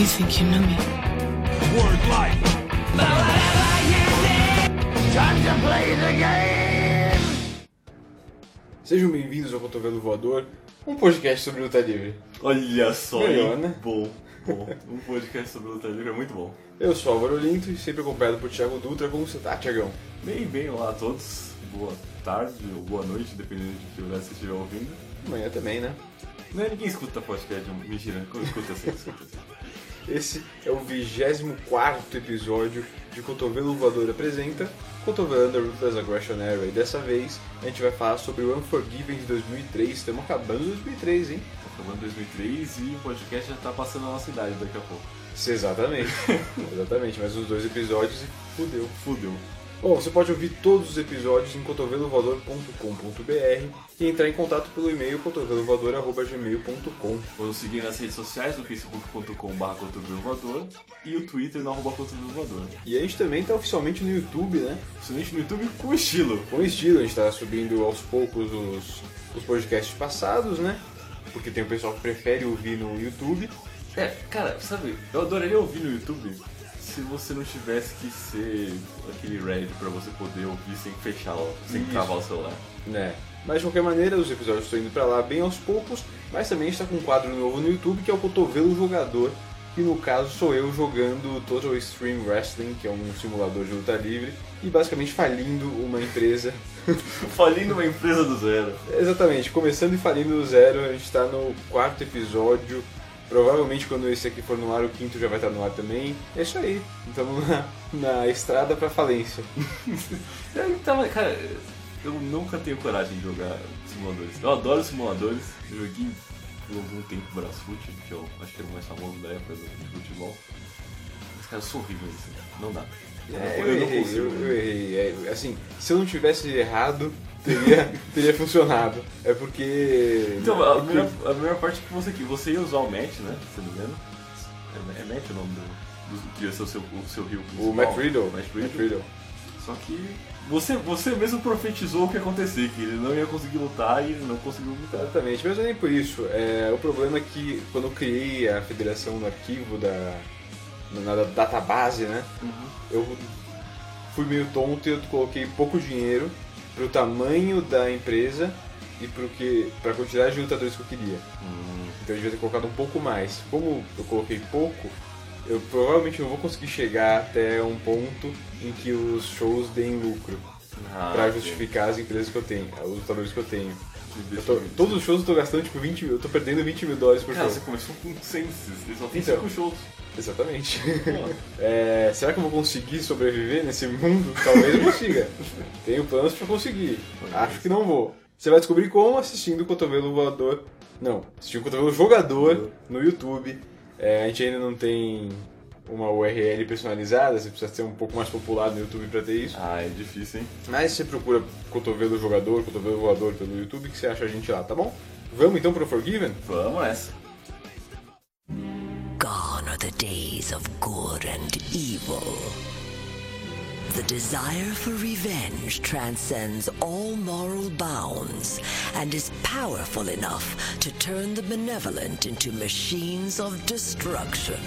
You think you know me? Word life. Sejam bem-vindos ao Cotovelo Voador, um podcast sobre luta livre. Olha só, Melhor, hein? né? Bom, bom. Um podcast sobre luta livre é muito bom. Eu sou Álvaro Olinto e sempre acompanhado por Thiago Dutra. Como você tá, Thiagão? Bem, bem, olá a todos. Boa tarde ou boa noite, dependendo de que horário você estiver ouvindo. Amanhã também, né? Não é ninguém escuta podcast, mentira, escuta assim, escuta assim. Esse é o 24 episódio de Cotovelo Voador apresenta Cotovelando a Ruthless Aggression Era. E dessa vez a gente vai falar sobre o Unforgiven de 2003. Estamos acabando 2003, hein? Falando 2003 e o podcast já tá passando a nossa idade daqui a pouco. Exatamente. Exatamente, mais uns dois episódios e fudeu. Fudeu. Bom, você pode ouvir todos os episódios em cotovelovoador.com.br e entrar em contato pelo e-mail cotovelovoador.gmail.com. Ou nos seguir nas redes sociais, no facebook.com.br cotovelovador e o twitter no arroba. E a gente também está oficialmente no YouTube, né? Principalmente no YouTube com estilo. Com estilo, a gente está subindo aos poucos os, os podcasts passados, né? Porque tem o pessoal que prefere ouvir no YouTube. É, cara, sabe, eu adoraria ouvir no YouTube se você não tivesse que ser aquele Red pra você poder ouvir sem fechar, sem Isso. travar o celular. né? Mas de qualquer maneira, os episódios estão indo pra lá bem aos poucos, mas também está com um quadro novo no YouTube que é o Cotovelo Jogador, que no caso sou eu jogando Total Extreme Wrestling, que é um simulador de luta livre, e basicamente falindo uma empresa. Falindo uma empresa do zero. Exatamente, começando e falindo do zero, a gente está no quarto episódio. Provavelmente quando esse aqui for no ar, o quinto já vai estar no ar também. É isso aí, estamos na, na estrada pra falência. Eu, Então, cara, eu nunca tenho coragem de jogar simuladores. Eu adoro simuladores. Eu joguei por algum tempo Brasfoot, que eu acho que era o mais famoso da época do de futebol. Mas, cara, eu sou horrível nisso. Não dá. É, eu, não errei, consigo. eu, eu errei. É, assim, se eu não tivesse errado, teria, teria funcionado. É porque. Então, a melhor, a melhor parte é que você, que você ia usar o match, né? Se não me engano. É, é match o nome do, do que ia ser o seu, o seu rio O. Matt Riddle. Matt Matt Riddle. Riddle. Só que você, você mesmo profetizou o que ia acontecer, que ele não ia conseguir lutar e ele não conseguiu lutar. Exatamente, mas nem por isso. É, o problema é que quando eu criei a federação no arquivo da. na na database, né? Eu fui meio tonto e eu coloquei pouco dinheiro pro tamanho da empresa e pro que, pra quantidade de lutadores que eu queria. Então eu devia ter colocado um pouco mais. Como eu coloquei pouco, eu provavelmente não vou conseguir chegar até um ponto em que os shows deem lucro. Ah, pra justificar as empresas que eu tenho, os lutadores que eu tenho. Eu tô- todos os shows eu tô gastando tipo 20 mil, eu tô perdendo 20 mil dólares por Cara, show. você começou com Senses, ele só tem Então. 5 shows. Exatamente. É, será que eu vou conseguir sobreviver nesse mundo? Talvez eu consiga. Tenho planos pra conseguir. Acho que não vou. Você vai descobrir como assistindo o Cotovelo Voador. Não, assistindo o Cotovelo Jogador no YouTube. É, a gente ainda não tem uma URL personalizada, você precisa ser um pouco mais popular no YouTube pra ter isso. Ah, é difícil, hein? Mas você procura Cotovelo Jogador, Cotovelo Voador pelo YouTube que você acha a gente lá, tá bom? Vamos então pro Forgiven? Vamos nessa. Gone are the days of good and evil. The desire for revenge transcends all moral bounds and is powerful enough to turn the benevolent into machines of destruction.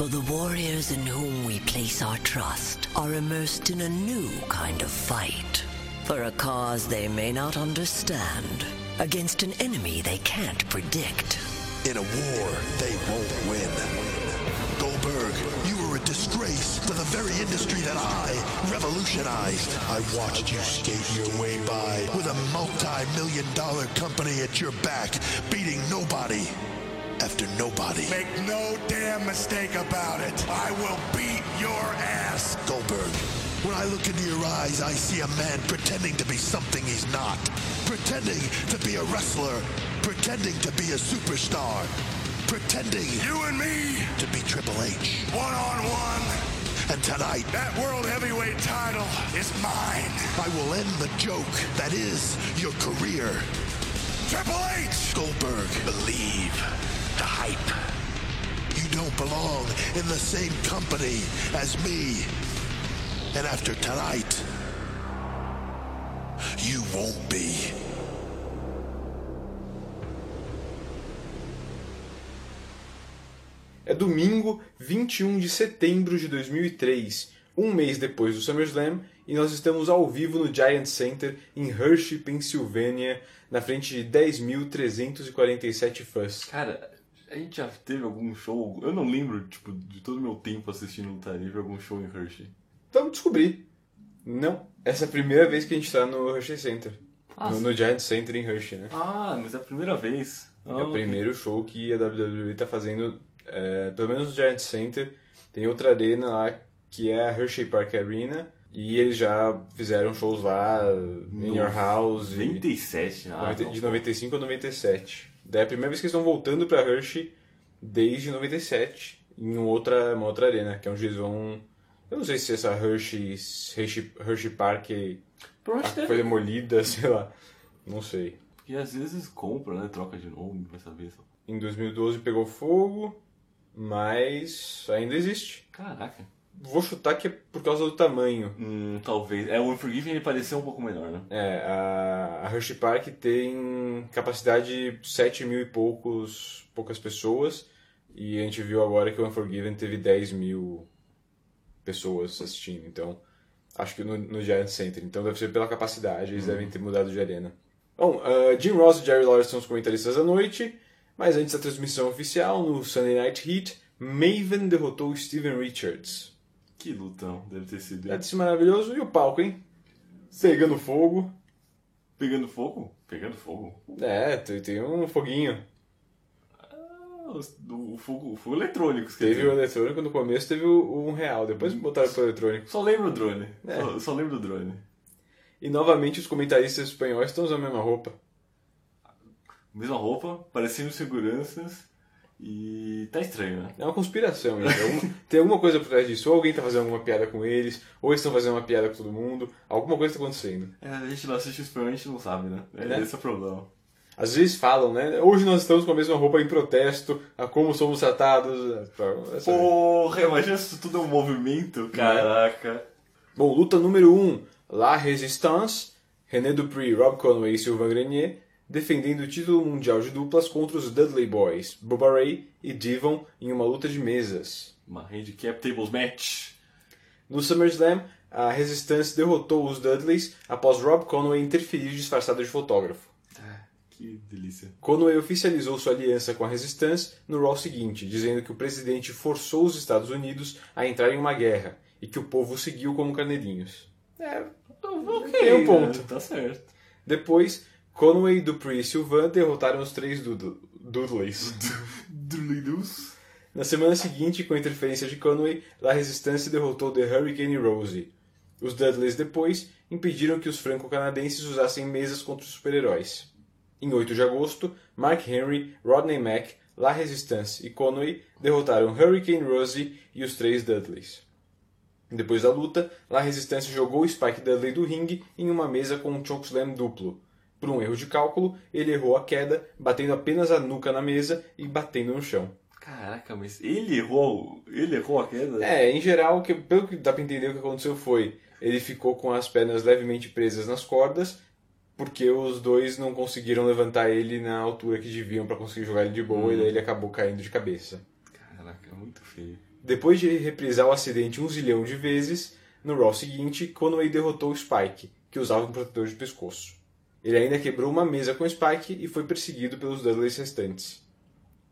For the warriors in whom we place our trust are immersed in a new kind of fight. For a cause they may not understand, against an enemy they can't predict. In a war, they won't win. Goldberg, you were a disgrace to the very industry that I revolutionized. I watched you skate your way by with a multi-million dollar company at your back, beating nobody after nobody. Make no damn mistake about it. I will beat your ass. Goldberg, when I look into your eyes, I see a man pretending to be something he's not. Pretending to be a wrestler. Pretending to be a superstar. Pretending You and me, to be Triple H. one on one. And tonight, That world heavyweight title is mine. I will end the joke that is your career. Triple H! Goldberg, believe the hype. You don't belong in the same company as me. And after tonight, you won't be. domingo, 21 de setembro de 2003, um mês depois do SummerSlam, e nós estamos ao vivo no Giant Center em Hershey, Pensilvânia, na frente de 10.347 fãs. Cara, a gente já teve algum show. Eu não lembro, tipo, de todo o meu tempo assistindo Luta Livre, algum show em Hershey. Vamos descobrir. Não, essa é a primeira vez que a gente está no Hershey Center. Ah, no, no Giant Center em Hershey, né? Ah, mas é a primeira vez. É o primeiro show que a WWE tá fazendo, é, pelo menos no Giant Center. Tem outra arena lá que é a Hershey Park Arena. E eles já fizeram shows lá, In Your House. e- 97, ah, 90 não, de pô. 95 a 97. Daí é a primeira vez que eles estão voltando pra Hershey desde 97, em outra, uma outra arena, que é onde eles vão. Eu não sei se essa Hershey, Hershey, Hershey Park foi deve. demolida, sei lá. Não sei. Porque às vezes compra, né? Troca de nome, vai saber. só. Em 2012 pegou fogo, mas ainda existe. Caraca. Vou chutar que é por causa do tamanho. Hum, talvez. É, o Unforgiven ele pareceu um pouco menor, né? É, a, a Hershey Park tem capacidade de 7 mil e poucos, poucas pessoas. E a gente viu agora que o Unforgiven teve 10 mil pessoas assistindo. Então, acho que no, no Giant Center. Então deve ser pela capacidade, eles devem ter mudado de arena. Bom, ah, Jim Ross e Jerry Lawler são os comentaristas da noite. Mas antes da transmissão oficial, no Sunday Night Heat, Maven derrotou Steven Richards. Que lutão, deve ter sido. Deve ser maravilhoso. E o palco, hein? Pegando fogo. Pegando fogo? Pegando fogo? É, tem, tem um foguinho. Ah, os- o, fogo, o fogo eletrônico, Teve o eletrônico no começo, teve o um real. Depois botaram pro eletrônico. Só lembro o drone. É. Só, só lembro do drone. E novamente os comentaristas espanhóis estão usando a mesma roupa. Mesma roupa, parecendo seguranças. E tá estranho, né? É uma conspiração. Alguma- tem alguma coisa por trás disso. Ou alguém tá fazendo alguma piada com eles, ou eles estão fazendo uma piada com todo mundo. Alguma coisa tá acontecendo. É, a gente não assiste o espanhol, a gente não sabe, né? É, Né? Esse é o problema. Às vezes falam, né? Hoje nós estamos com a mesma roupa em protesto a como somos tratados. Essa- Porra, imagina se isso tudo é um movimento, caraca. Bom, luta número 1. Um, La Resistance. René Dupree, Rob Conway e Sylvain Grenier defendendo o título mundial de duplas contra os Dudley Boys, Bubba Ray e Devon em uma luta de mesas. Uma handicap tables match. No SummerSlam, a Resistance derrotou os Dudleys após Rob Conway interferir disfarçado de fotógrafo. Ah, que delícia. Conway oficializou sua aliança com a Resistance no Raw seguinte, dizendo que o presidente forçou os Estados Unidos a entrar em uma guerra e que o povo seguiu como carneirinhos. É, Ok, Tem um ponto. né? Tá certo. Depois, Conway, Dupree e Sylvain derrotaram os três Dud- Dudleys. Drulidus. Na semana seguinte, com a interferência de Conway, La Resistance derrotou The Hurricane Rose. Os Dudleys depois impediram que os franco-canadenses usassem mesas contra os super-heróis. Em 8 de agosto, Mark Henry, Rodney Mack, La Resistance e Conway derrotaram Hurricane Rose e os três Dudleys. Depois da luta, La Resistance jogou Spike Dudley do ringue em uma mesa com um chokeslam duplo. Por um erro de cálculo, ele errou a queda, batendo apenas a nuca na mesa e batendo no chão. Caraca, mas ele errou. Ele errou a queda? É, em geral, que, pelo que dá pra entender, o que aconteceu foi ele ficou com as pernas levemente presas nas cordas, porque os dois não conseguiram levantar ele na altura que deviam pra conseguir jogar ele de boa, e daí ele acabou caindo de cabeça. Caraca, muito feio. Depois de reprisar o acidente um zilhão de vezes, no Raw seguinte, Conway derrotou o Spike, que usava um protetor de pescoço. Ele ainda quebrou uma mesa com o Spike e foi perseguido pelos Dudleys restantes.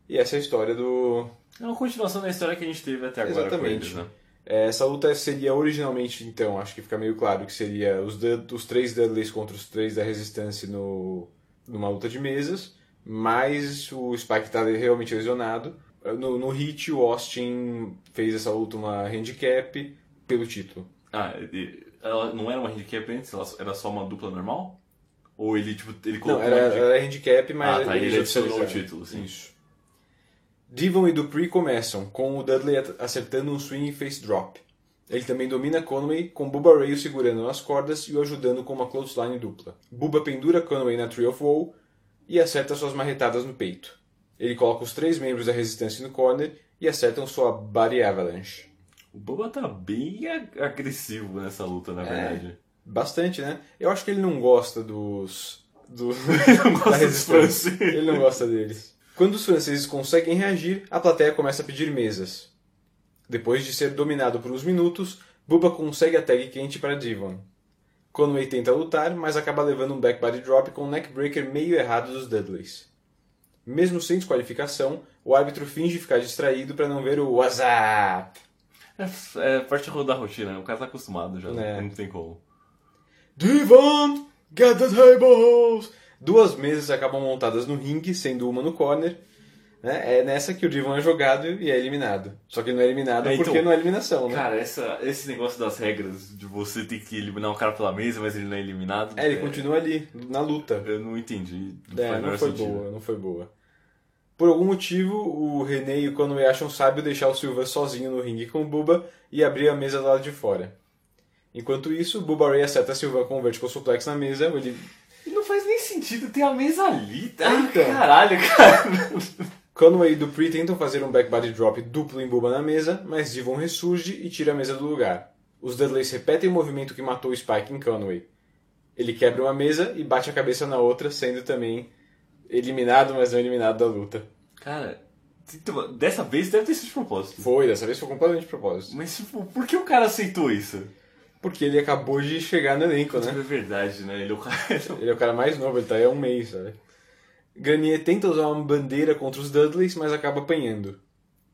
E essa é a história do, É uma continuação da história que a gente teve até agora Exatamente. eles, né? É, Essa luta seria originalmente, então, acho que fica meio claro que seria os, Dud- os três Dudleys contra os três da Resistência no, numa luta de mesas, mas o Spike está realmente lesionado. No, no Hit, o Austin fez essa luta uma handicap pelo título. Ah, ela não era uma handicap antes? Ela era só uma dupla normal? Ou ele, tipo, ele Não, colocou era, uma handicap? era handicap, mas Ah, tá, eles ele adicionou o título, sim. Isso. Devon e Dupree começam, com o Dudley acertando um swing face drop. Ele também domina Conway, com Bubba Ray o segurando nas cordas e o ajudando com uma clothesline dupla. Bubba pendura Conway na Tree of Woe e acerta suas marretadas no peito. Ele coloca os três membros da resistência no corner e acertam sua Body Avalanche. O Bubba tá bem ag- agressivo nessa luta, É. na verdade. Bastante, né? Eu acho que ele não gosta dos... do- não gosta dos fãs. Ele não gosta deles. Quando os franceses conseguem reagir, a plateia começa a pedir mesas. Depois de ser dominado por uns minutos, Bubba consegue a tag quente para Devon. Conway tenta lutar, mas acaba levando um back body drop com um neckbreaker meio errado dos Dudleys. Mesmo sem desqualificação, o árbitro finge ficar distraído para não ver o WhatsApp. É, é parte da rotina, né? o cara tá acostumado já, É. não tem como. Devon, get the tables! Duas mesas acabam montadas no ringue, sendo uma no corner. né? É nessa que o Devon é jogado e é eliminado. Só que ele não é eliminado É, então, porque não é eliminação, né? Cara, essa, esse negócio das regras de você ter que eliminar um cara pela mesa, mas ele não é eliminado. é, ele continua ali, na luta. Eu não entendi. É, faz o não foi sentido. boa, não foi boa. Por algum motivo, o René e o Conway acham sábio deixar o Silva sozinho no ringue com o Bubba e abrir a mesa do lado de fora. Enquanto isso, o Bubba Ray acerta Silva com um vertical suplex na mesa, ele não faz nem sentido ter a mesa ali. tá? É, então. Caralho, cara. Conway e Dupree tentam fazer um back body drop duplo em Bubba na mesa, mas Devon ressurge e tira a mesa do lugar. Os Dudleys repetem o movimento que matou o Spike em Conway. Ele quebra uma mesa e bate a cabeça na outra, sendo também eliminado, mas não eliminado da luta. Cara, então, dessa vez deve ter sido de propósito. Foi, dessa vez foi completamente de propósito. Mas tipo, por que o cara aceitou isso? Porque ele acabou de chegar no elenco, É né? verdade, né? Ele é o cara. Ele é o cara mais novo, ele tá aí há um mês, sabe? Granier tenta usar uma bandeira contra os Dudleys, mas acaba apanhando.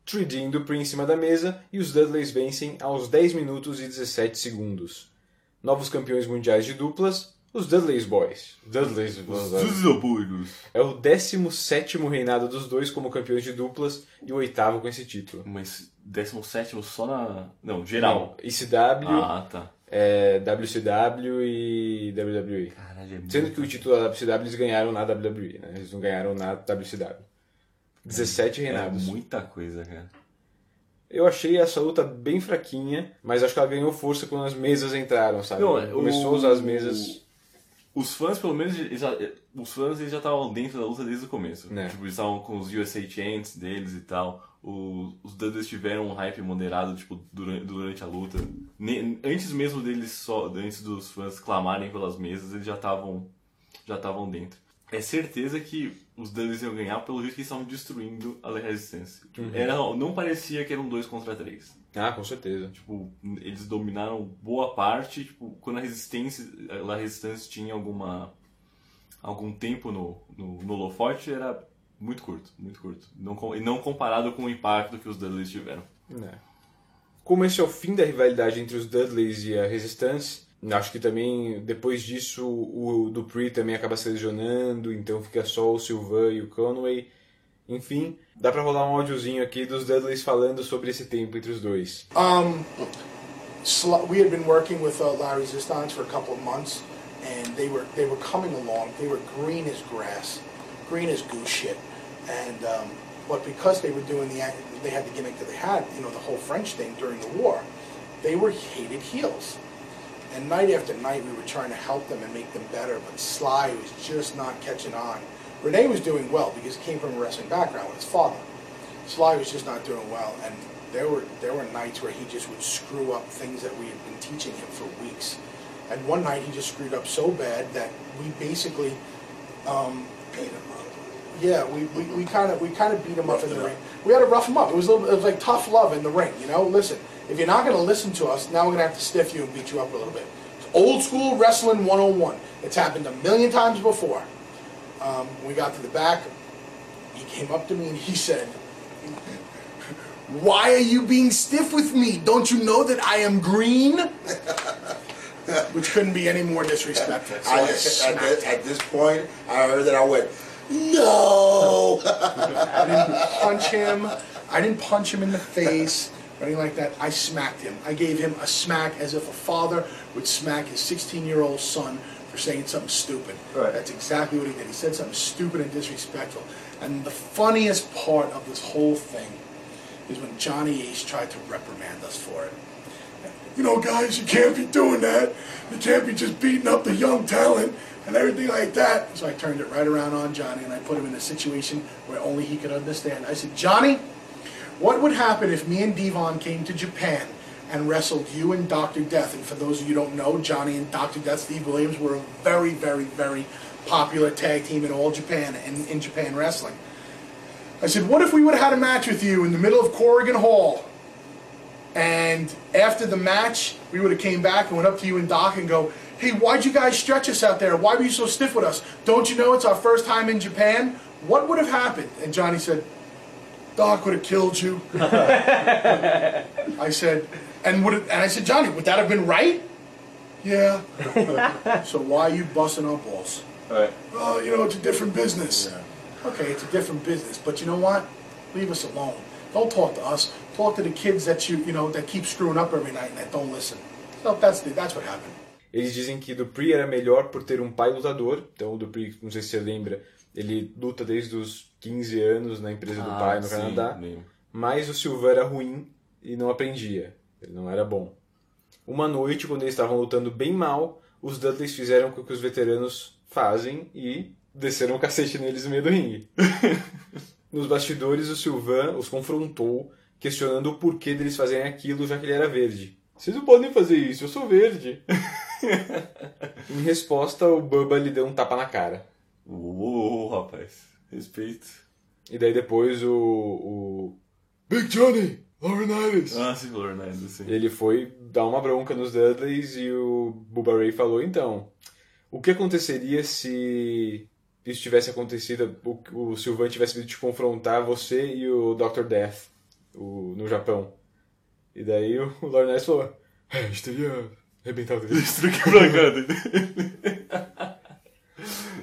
3D e Dupree em cima da mesa e os Dudleys vencem aos 10 minutos e 17 segundos. Novos campeões mundiais de duplas, os Dudleys Boys. Dudleys apoios. é o 17 reinado dos dois como campeões de duplas e o oitavo com esse título. Mas 17 só na. Não, geral. ICW, Ah, tá. É, WCW e WWE. Caralho, é. Sendo que o título da WCW eles ganharam na WWE, né? Eles não ganharam na WCW. 17 é reinados. muita coisa, cara. Eu achei essa luta bem fraquinha, mas acho que ela ganhou força quando as mesas entraram, sabe? Não, é, Começou o- a usar as mesas. Os fãs, pelo menos, já, os fãs eles já estavam dentro da luta desde o começo. É. Tipo, eles estavam com os USA Chants deles e tal. O- os Dudleys tiveram um hype moderado, tipo, durante, durante a luta. Ne- antes mesmo deles só, antes dos fãs clamarem pelas mesas, eles já estavam já estavam dentro. É certeza que os Dudleys iam ganhar pelo jeito que eles estavam destruindo a resistência. Tipo, Uhum. Era, não parecia que eram dois contra três. Ah, com certeza. Tipo, eles dominaram boa parte, tipo, quando a resistência, a resistência tinha alguma algum tempo no, no, no holofote, era muito curto, muito curto. Não, e não comparado com o impacto que os Dudleys tiveram. É. Como esse é o fim da rivalidade entre os Dudleys e a Resistance, acho que também depois disso o Dupree também acaba se lesionando, então fica só o Sylvain e o Conway. Enfim, dá pra rolar um áudiozinho aqui dos Dudleys falando sobre esse tempo entre os dois. Um, we had been working with uh, La Resistance for a couple of months, and they were they were coming along. They were green as grass, green as goose shit, and um, but because they were doing the they had the gimmick that they had, you know, the whole French thing during the war, they were hated heels. And night after night, we were trying to help them and make them better, but Sly was just not catching on. Renee was doing well because he came from a wrestling background with his father. Sly was just not doing well, and there were there were nights where he just would screw up things that we had been teaching him for weeks. And one night he just screwed up so bad that we basically, um, yeah, we, we, we kind of we kind of beat him up in the ring. We had to rough him up. It was a little, it was like tough love in the ring, you know. Listen, if you're not going to listen to us, now we're going to have to stiff you and beat you up a little bit. It's old school wrestling 101. It's happened a million times before. Um, we got to the back. He came up to me and he said, "Why are you being stiff with me? Don't you know that I am green?" Which couldn't be any more disrespectful. So I, I at, this, at this point, I heard that I went, no. I didn't punch him. I didn't punch him in the face or anything like that. I smacked him. I gave him a smack as if a father would smack his 16-year-old son for saying something stupid. Right. That's exactly what he did. He said something stupid and disrespectful. And the funniest part of this whole thing is when Johnny Ace tried to reprimand us for it. You know, guys, you can't be doing that. You can't be just beating up the young talent and everything like that. So I turned it right around on Johnny and I put him in a situation where only he could understand. I said, Johnny, what would happen if me and Devon came to Japan and wrestled you and Dr. Death? And for those of you don't know, Johnny and Dr. Death, Steve Williams, were a very, very, very popular tag team in all Japan and in Japan wrestling. I said, what if we would have had a match with you in the middle of Corrigan Hall? And after the match, we would have came back and went up to you and Doc and go, hey, why'd you guys stretch us out there? Why were you so stiff with us? Don't you know it's our first time in Japan? What would have happened? And Johnny said, Doc would have killed you. I said, and would it, and I said, Johnny, would that have been right? Yeah. so why are you busting our balls? Right. Oh, you know, it's a different business. Okay, it's a different business, but you know what? Leave us alone. Don't talk to us. Talk to the kids that you you know that keep screwing up every night and that don't listen. So that's the, that's what happened. Eles dizem que Dupree era melhor por ter um pai lutador. Então o Dupree, não sei se você lembra, ele luta desde os 15 anos na empresa do Ah, pai no sim, Canadá. lembro. Mas o Silva era ruim e não aprendia. Ele não era bom. Uma noite, quando eles estavam lutando bem mal, os Dudleys fizeram o que os veteranos fazem e desceram o cacete neles no meio do ringue. Nos bastidores, o Sylvain os confrontou, questionando o porquê deles fazerem aquilo, já que ele era verde. Vocês não podem fazer isso, eu sou verde. em resposta, o Bubba lhe deu um tapa na cara. Uou, rapaz. Respeito. E daí depois o, o Big Johnny, Laurinaitis. Ah, sim, Lornado, sim. ele foi dar uma bronca nos Dudleys e o Bubba Ray falou, então, o que aconteceria se isso tivesse acontecido, o, o Sylvain tivesse vindo te confrontar, você e o Dr. Death, o, no Japão? E daí o Ness falou, é, a gente teria arrebentado ele. Destruiu a cara dele.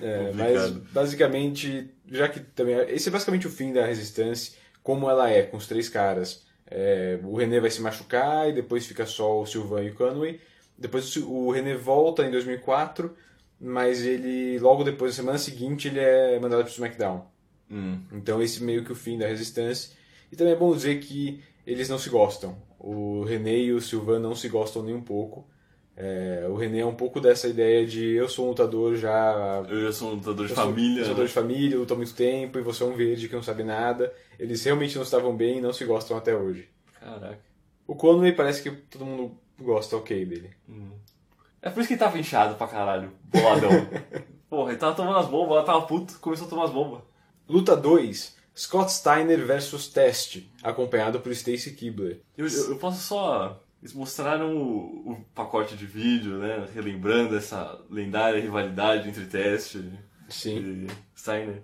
É, mas basicamente, já que também. Esse é basicamente o fim da Resistance, como ela é, com os três caras. É, o René vai se machucar e depois fica só o Sylvain e o Conway. Depois o o René volta em 2004, mas ele, logo depois, na semana seguinte, ele é mandado pro SmackDown. Hum. Então esse meio que o fim da Resistance. E também é bom dizer que eles não se gostam. O René e o Sylvain não se gostam nem um pouco. É, o René é um pouco dessa ideia de eu sou um lutador já Eu já sou um lutador de eu sou família. lutador né? de família, luta há muito tempo, e você é um verde que não sabe nada. Eles realmente não estavam bem e não se gostam até hoje. Caraca. O Conway parece que todo mundo gosta ok dele. É por isso que ele tava inchado pra caralho. Boladão. Porra, ele tava tomando as bombas, ela tava puto, começou a tomar as bombas. Luta 2, Scott Steiner versus Test, acompanhado por Stacy Kibler. Eu, eu, eu posso só. Eles mostraram o, o pacote de vídeo, né? Relembrando essa lendária rivalidade entre Test Sim. e Steiner.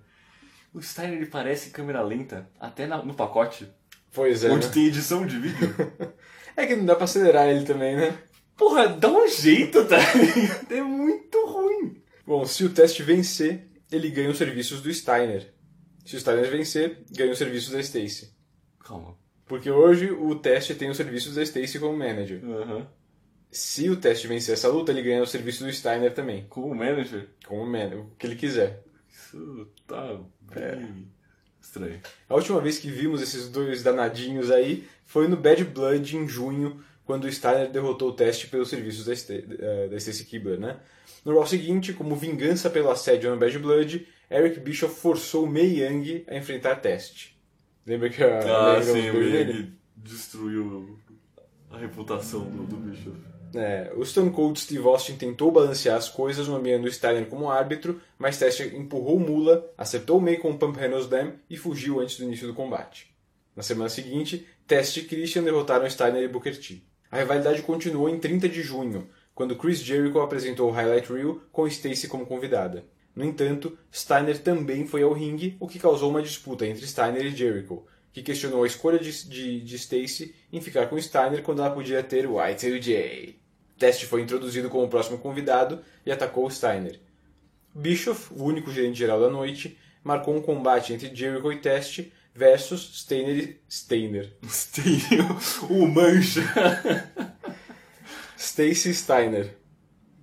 O Steiner ele parece câmera lenta, até na- no pacote, Pois é. onde né? tem edição de vídeo. É que não dá pra acelerar ele também, né? Porra, dá um jeito, tá? É muito ruim. Bom, se o Test vencer, ele ganha os serviços do Steiner. Se o Steiner vencer, ganha os serviços da Stacy. Calma. Porque hoje o Test tem os serviços da Stacy como manager. Aham. Se o Test vencer essa luta, ele ganha os serviços do Steiner também. Como manager, Como man, o que ele quiser. isso tá bem estranho. A última vez que vimos esses dois danadinhos aí foi no Bad Blood em junho, quando o Steiner derrotou o Test pelos serviços da, Sta- eh, da Stacy Kibler, né? No Raw seguinte, como vingança pelo assédio no Bad Blood, Eric Bischoff forçou o Mei Young a enfrentar Test. Lembra que a Ah, sim, ele destruiu a reputação do, do bicho. É, o Stone Cold Steve Austin tentou balancear as coisas, nomeando o Steiner como árbitro, mas Test empurrou o Mula, acertou o May com o Pump Handle Slam e fugiu antes do início do combate. Na semana seguinte, Test e Christian derrotaram Steiner e Booker T. A rivalidade continuou em 30 de junho, quando Chris Jericho apresentou o Highlight Reel com Stacy como convidada. No entanto, Steiner também foi ao ringue, o que causou uma disputa entre Steiner e Jericho, que questionou a escolha de, de, de Stacy em ficar com Steiner quando ela podia ter o Y2J. Test foi introduzido como próximo convidado e atacou Steiner. Bischoff, o único gerente geral da noite, marcou um combate entre Jericho e Test versus Steiner e Steiner. Tem o mancha. Stacy Steiner.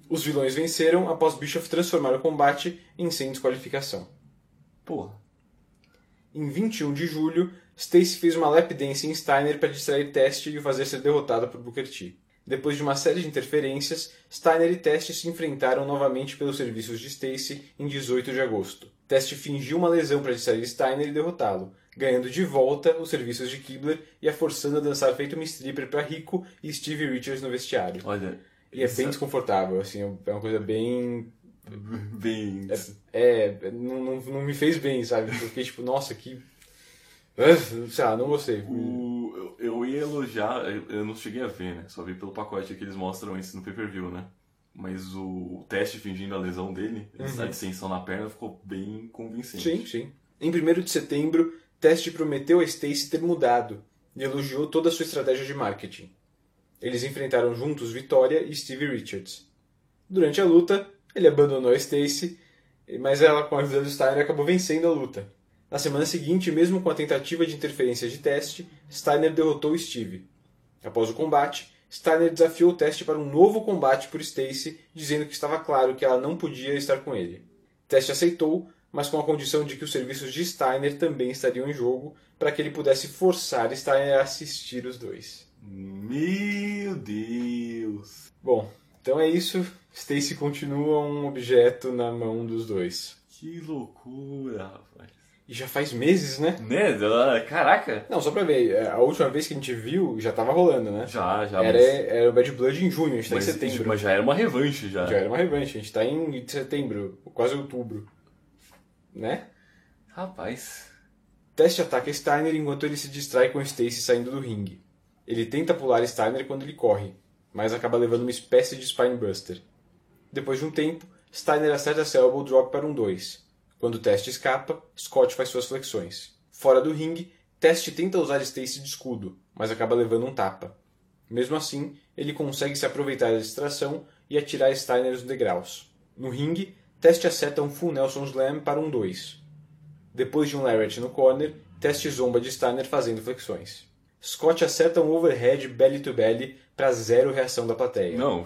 Os vilões venceram após Bischoff transformar o combate em sem desqualificação. Porra. Em 21 de julho, Stacy fez uma lap dance em Steiner para distrair Test e o fazer ser derrotado por Booker T. Depois de uma série de interferências, Steiner e Test se enfrentaram novamente pelos serviços de Stacy em 18 de agosto. Test fingiu uma lesão para distrair Steiner e derrotá-lo, ganhando de volta os serviços de Kibler e a forçando a dançar feito uma stripper para Rico e Steve Richards no vestiário. Olha. E é bem desconfortável, assim, é uma coisa bem Bem. é, não, não, não me fez bem, sabe? Eu fiquei tipo, nossa, que. Sei lá, não gostei. O, eu, eu ia elogiar, eu, não cheguei a ver, né? Só vi pelo pacote que eles mostram isso no pay-per-view, né? Mas o, o teste fingindo a lesão dele, a distensão na perna, ficou bem convincente. Sim, sim. Em 1 de setembro, Test prometeu a Stacy ter mudado e elogiou toda a sua estratégia de marketing. Eles enfrentaram juntos Vitória e Stevie Richards. Durante a luta, ele abandonou a Stacy, mas ela, com a ajuda do Steiner, acabou vencendo a luta. Na semana seguinte, mesmo com a tentativa de interferência de teste, Steiner derrotou Steve. Após o combate, Steiner desafiou o teste para um novo combate por Stacy, dizendo que estava claro que ela não podia estar com ele. Teste aceitou, mas com a condição de que os serviços de Steiner também estariam em jogo, para que ele pudesse forçar Steiner a assistir os dois. Meu Deus! Bom, então é isso. Stacy continua um objeto na mão dos dois. Que loucura, rapaz. E já faz meses, né? Né? Caraca! Não, só pra ver, é, a última vez que a gente viu já tava rolando, né? Já, já. Era, mas- era o Bad Blood em junho, a gente tá mas, em setembro. mas já era uma revanche, já. Já era uma revanche, a gente tá em setembro, quase outubro. Né? Rapaz. Teste ataca Steiner enquanto ele se distrai com Stacy saindo do ringue. Ele tenta pular Steiner quando ele corre, mas acaba levando uma espécie de Spinebuster. Depois de um tempo, Steiner acerta seu elbow drop para um 2. Quando o Teste escapa, Scott faz suas flexões. Fora do ringue, Teste tenta usar Stacy de escudo, mas acaba levando um tapa. Mesmo assim, ele consegue se aproveitar da distração e atirar Steiner nos degraus. No ringue, Teste acerta um Full Nelson Slam para um 2. Depois de um Lariat no corner, Teste zomba de Steiner fazendo flexões. Scott acerta um overhead belly to belly para zero reação da plateia. Não.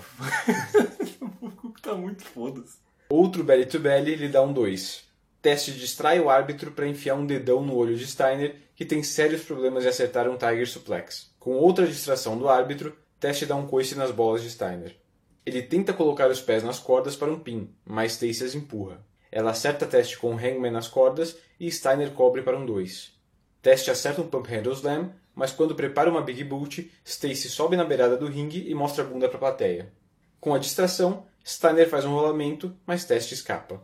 o tá muito foda-se. Outro belly to belly lhe dá um 2. Teste distrai o árbitro para enfiar um dedão no olho de Steiner, que tem sérios problemas em acertar um Tiger Suplex. Com outra distração do árbitro, Teste dá um coice nas bolas de Steiner. Ele tenta colocar os pés nas cordas para um pin, mas Stacy as empurra. Ela acerta Teste com um hangman nas cordas e Steiner cobre para um 2. Teste acerta um pump handle slam, mas quando prepara uma big boot, Stacy sobe na beirada do ringue e mostra a bunda para a plateia. Com a distração, Steiner faz um rolamento, mas Teste escapa.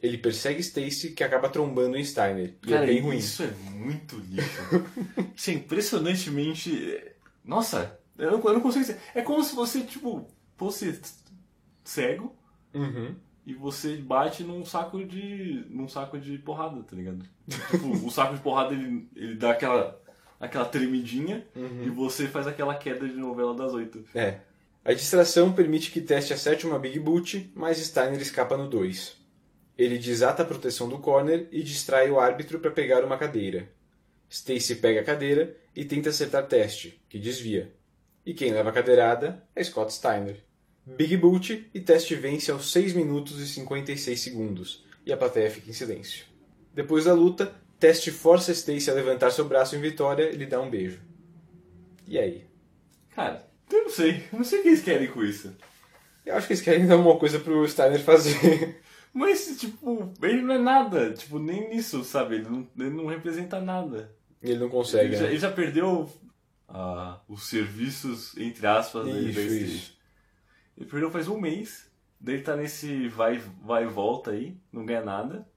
Ele persegue Stacy, que acaba trombando em Steiner, e Cara, é bem ruim. isso é muito lixo. isso é impressionantemente. Nossa, eu não, eu não consigo dizer. É como se você, tipo, fosse cego Uhum. e você bate num saco de. num saco de porrada, tá ligado? Tipo, o saco de porrada ele, ele dá aquela. Aquela tremidinha e você faz aquela queda de novela das oito. É. A distração permite que Teste acerte uma Big Boot, mas Steiner escapa no 2. Ele desata a proteção do corner e distrai o árbitro para pegar uma cadeira. Stacy pega a cadeira e tenta acertar Teste, que desvia. E quem leva a cadeirada é Scott Steiner. Big Boot e Teste vence aos 6 minutos e 56 segundos, e a plateia fica em silêncio. Depois da luta, Teste força Stacy a levantar seu braço em vitória e lhe dá um beijo. E aí? Cara, eu não sei. Eu não sei o que eles querem com isso. Eu acho que eles querem dar uma coisa pro Steiner fazer. Mas, tipo, ele não é nada. Tipo, nem nisso, sabe? Ele não, ele não representa nada. Ele não consegue, Ele já, né? ele já perdeu ah, os serviços, entre aspas, dele Isso, da isso. Ele perdeu faz um mês. Daí ele tá nesse vai, vai e volta aí, não ganha nada.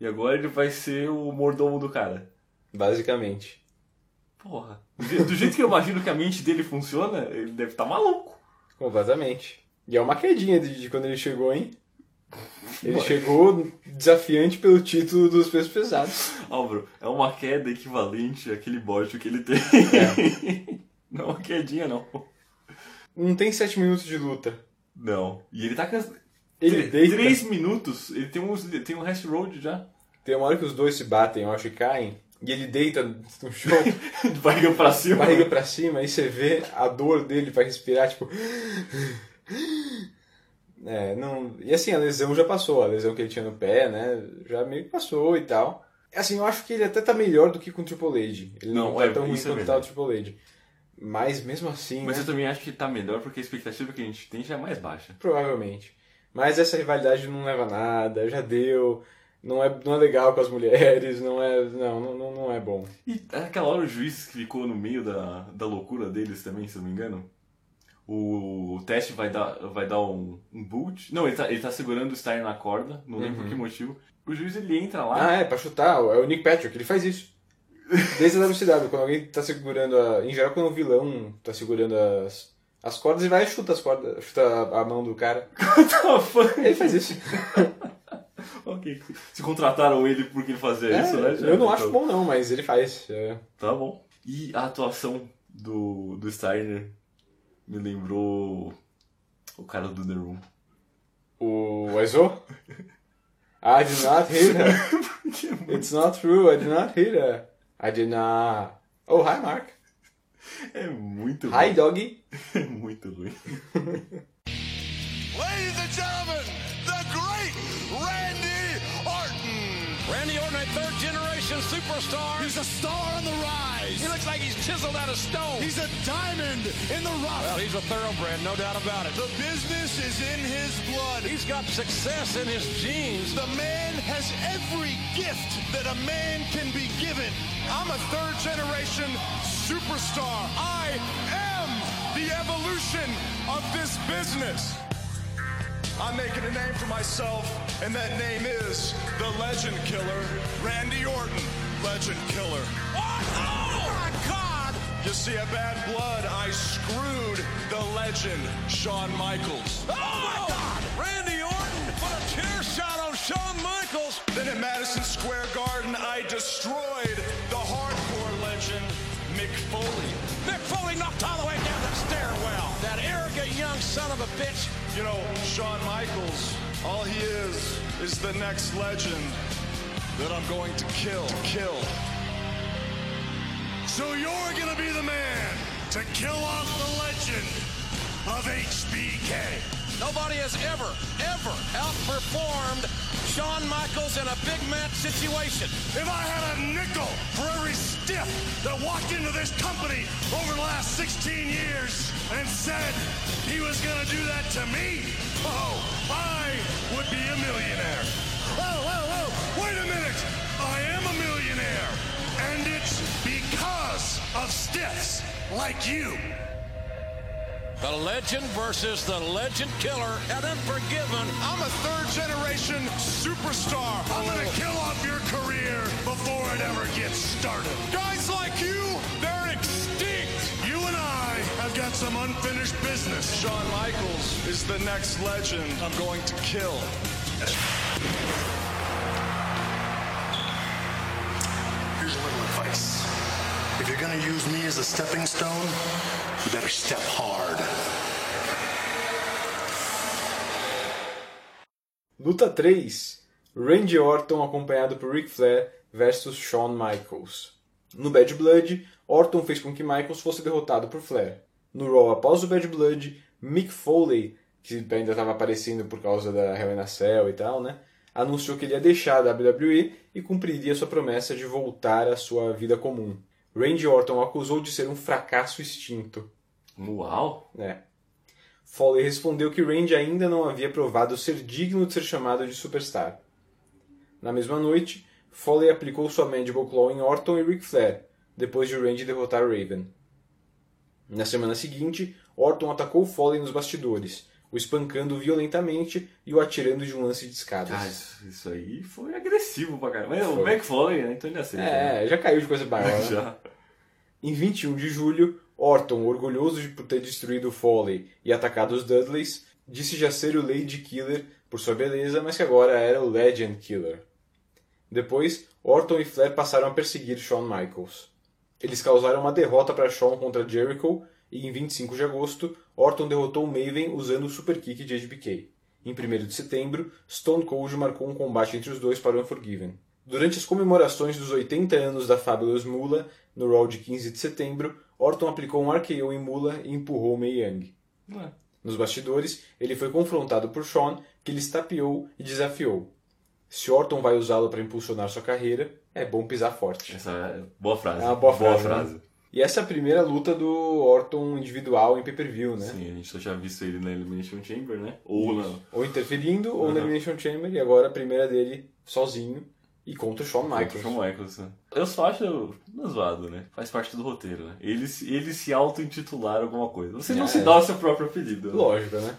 E agora ele vai ser o mordomo do cara. Basicamente. Porra. Do je- Do jeito que eu imagino que a mente dele funciona, ele deve estar maluco. Completamente. E é uma quedinha de, de quando ele chegou, hein? Ele chegou desafiante pelo título dos pesos pesados. Álvaro, é uma queda equivalente àquele bode que ele tem. É. não é uma quedinha, não. Não tem sete minutos de luta. Não. E ele tá com. Ele Tr- deita. Três minutos, ele tem, uns, tem um rest road já. Tem uma hora que os dois se batem, eu acho, e caem. E ele deita no chão, De barriga pra cima. barriga pra cima, aí você vê a dor dele pra respirar, tipo. É, não. E assim, a lesão já passou, a lesão que ele tinha no pé, né? Já meio que passou e tal. Assim, eu acho que ele até tá melhor do que com o Triple H. Ele não, Não, tá é, tão ruim é quanto tá o. Triple H. Mas mesmo assim, Mas né? eu também acho que tá melhor porque a expectativa que a gente tem já é mais baixa. Provavelmente. Mas essa rivalidade não leva a nada, já deu. Não é, não é legal com as mulheres, não é. Não, não, não- é bom. E aquela hora o juiz ficou no meio da, da loucura deles também, se não me engano. O, o teste vai dar, vai dar um, um boot. Não, ele tá, ele tá segurando o Stein na corda, não lembro por que motivo. O juiz ele entra lá. Ah, é, pra chutar, é o Nick Patrick, ele faz isso. Desde a WCW, quando alguém tá segurando a. Em geral, quando o vilão tá segurando as, as cordas, ele vai e chuta as cordas, chuta a, mão do cara. Ele faz isso. ok. Se contrataram ele porque ele fazia É, isso, né? Já- eu não acho bom, não, mas ele faz. é. Tá bom. E a atuação do, do Steiner me lembrou o cara do The Room. O Aizo? I did not hit her. It's not true, I did not hit her. I did not. Oh, hi, Mark. É muito Hi, ruim. doggy. É muito ruim. Ladies and gentlemen, the great Randy Orton. Randy Orton, a third generation superstar. He's a star on the rise. He looks like he's chiseled out of stone. He's a diamond in the rough. well, he's a thoroughbred, no doubt about it. the business is in his blood. He's got success in his genes. The man has every gift that a man can be given. I'm a third generation superstar. I am the evolution of this business. I'm making a name for myself, and that name is the Legend Killer, Randy Orton, Legend Killer. What? Oh my God! You see, at Bad Blood, I screwed the legend, Shawn Michaels. Oh my God! Randy Orton put a chair shot on Shawn Michaels. Then at Madison Square Garden, I destroyed the hardcore legend, Mick Foley. Mick Foley knocked all the way down the stairwell. That arrogant young son of a bitch. You know, Shawn Michaels, all he is, is the next legend that I'm going to kill. To kill. So you're gonna be the man to kill off the legend of HBK. Nobody has ever, ever outperformed Shawn Michaels in a big match situation. If I had a nickel for every stiff that walked into this company over the last 16 years and said he was gonna do that to me, oh, I would be a millionaire. Whoa, whoa, whoa, wait a minute. I am a millionaire. And it's because of stiffs like you. The legend versus the legend killer at Unforgiven. I'm a third generation superstar. I'm gonna kill off your career before it ever gets started. Guys like you, they're extinct. You and I have got some unfinished business. Shawn Michaels is the next legend I'm going to kill. Here's a little advice. If you're use me as a stepping stone, you better step hard. Luta 3. Randy Orton acompanhado por Ric Flair versus Shawn Michaels. No Bad Blood, Orton fez com que Michaels fosse derrotado por Flair. No Raw após o Bad Blood, Mick Foley, que ainda estava aparecendo por causa da Hell in a Cell e tal, né? Anunciou que ele ia deixar a WWE e cumpriria sua promessa de voltar à sua vida comum. Randy Orton o acusou de ser um fracasso extinto. Uau! É. Foley respondeu que Randy ainda não havia provado ser digno de ser chamado de superstar. Na mesma noite, Foley aplicou sua Mandible Claw em Orton e Ric Flair, depois de Randy derrotar Raven. Na semana seguinte, Orton atacou Foley nos bastidores, o espancando violentamente e o atirando de um lance de escadas. Ah, isso, isso aí foi agressivo pra caramba. Mas O Foi. McFoley, né? Então ele aceita. né? é, já caiu de coisa maior. né? Já. Em 21 de julho, Orton, orgulhoso de por ter destruído Foley e atacado os Dudleys, disse já ser o Lady Killer por sua beleza, mas que agora era o Legend Killer. Depois, Orton e Flair passaram a perseguir Shawn Michaels. Eles causaram uma derrota para Shawn contra Jericho e em 25 de agosto, Orton derrotou Maven usando o Super Kick de HBK. Em 1 de setembro, Stone Cold marcou um combate entre os dois para o Unforgiven. Durante as comemorações dos 80 anos da Fabulous Moolah, no Raw de 15 de setembro, Orton aplicou um RKO em Moolah e empurrou Mae Young. Ué. Nos bastidores, ele foi confrontado por Shawn, que lhe estapeou e desafiou. Se Orton vai usá-lo para impulsionar sua carreira, é bom pisar forte. Essa é boa frase. É uma boa frase, né? E essa é a primeira luta do Orton individual em pay-per-view, né? Sim, a gente só tinha visto ele na Elimination Chamber, né? Ou na. Ou interferindo, ou na. Elimination Chamber, e agora a primeira dele sozinho e contra o Shawn Michaels. Contra o Shawn Michaels, né? Eu só acho zoado, né? Faz parte do roteiro, né? Eles, eles se auto-intitularam alguma coisa. Você não É. se dá o seu próprio apelido. né? Lógico, né?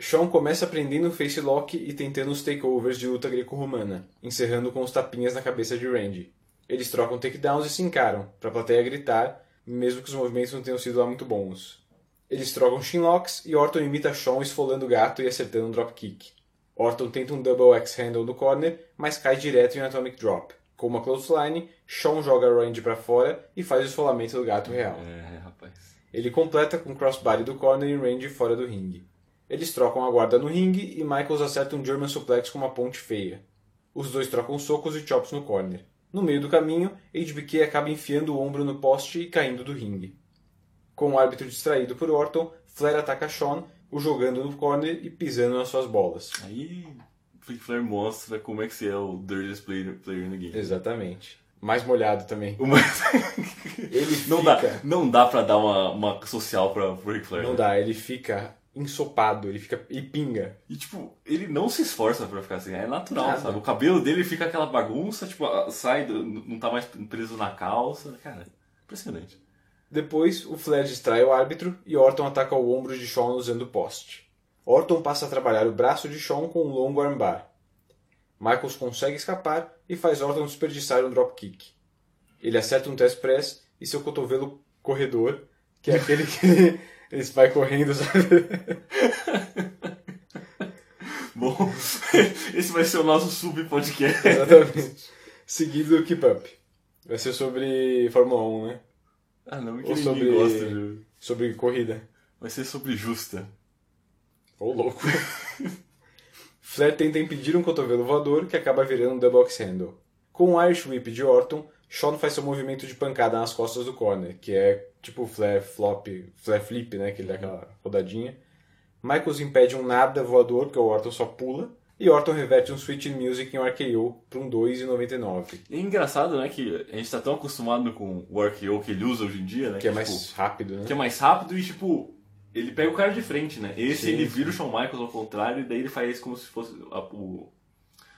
Shawn começa aprendendo o face lock e tentando os takeovers de luta greco-romana, encerrando com os tapinhas na cabeça de Randy. Eles trocam takedowns e se encaram, pra plateia gritar, mesmo que os movimentos não tenham sido lá muito bons. Eles trocam shinlocks e Orton imita Shawn esfolando o gato e acertando um dropkick. Orton tenta um double X-handle no corner, mas cai direto em um atomic drop. Com uma clothesline, Shawn joga Randy pra fora e faz o esfolamento do gato real. É, rapaz. Ele completa com crossbody do corner e Randy fora do ringue. Eles trocam a guarda no ringue e Michaels acerta um German suplex com uma ponte feia. Os dois trocam socos e chops no corner. No meio do caminho, HBK acaba enfiando o ombro no poste e caindo do ringue. Com o árbitro distraído por Orton, Flair ataca Shawn, o jogando no corner e pisando nas suas bolas. Aí, Flick Flair mostra como é que você é o dirtiest player, player no game. Exatamente. Mais molhado também. Uma- Ele não, fica... dá, não dá pra dar uma, uma social pra, pro Ric Flair. Não né? dá, ele fica ensopado, ele fica e pinga. E, tipo, ele não se esforça pra ficar assim, é natural, Nada. sabe? O cabelo dele fica aquela bagunça, tipo, sai, do- não tá mais preso na calça. Cara, impressionante. Depois, o Flair distrai o árbitro e Orton ataca o ombro de Shawn usando o poste. Orton passa a trabalhar o braço de Shawn com um longo armbar. Michaels consegue escapar e faz Orton desperdiçar um dropkick. Ele acerta um test press e seu cotovelo corredor, que é aquele que ele vai correndo, sabe? Bom, esse vai ser o nosso sub-podcast. Exatamente. Seguido do Keep Up. Vai ser sobre Fórmula 1, né? Ah, não, que Ou sobre, gosta de... sobre corrida. Vai ser sobre justa. Ô louco. Flair tenta impedir um cotovelo voador que acaba virando um double axe handle. Com o Irish Whip de Orton, Shawn faz seu movimento de pancada nas costas do corner, que é tipo o Flair flop, Flair flip, né, que ele dá aquela rodadinha. Michaels impede um nada voador, porque o Orton só pula, e Orton reverte um Switch Music em um RKO para um 2,99, E é engraçado, né, que a gente tá tão acostumado com o RKO que ele usa hoje em dia, né? que é tipo, mais rápido, né? que é mais rápido e, tipo, ele pega o cara de frente, né? Esse Sim, ele sim. vira o Shawn Michaels ao contrário, e daí ele faz como se fosse a, o...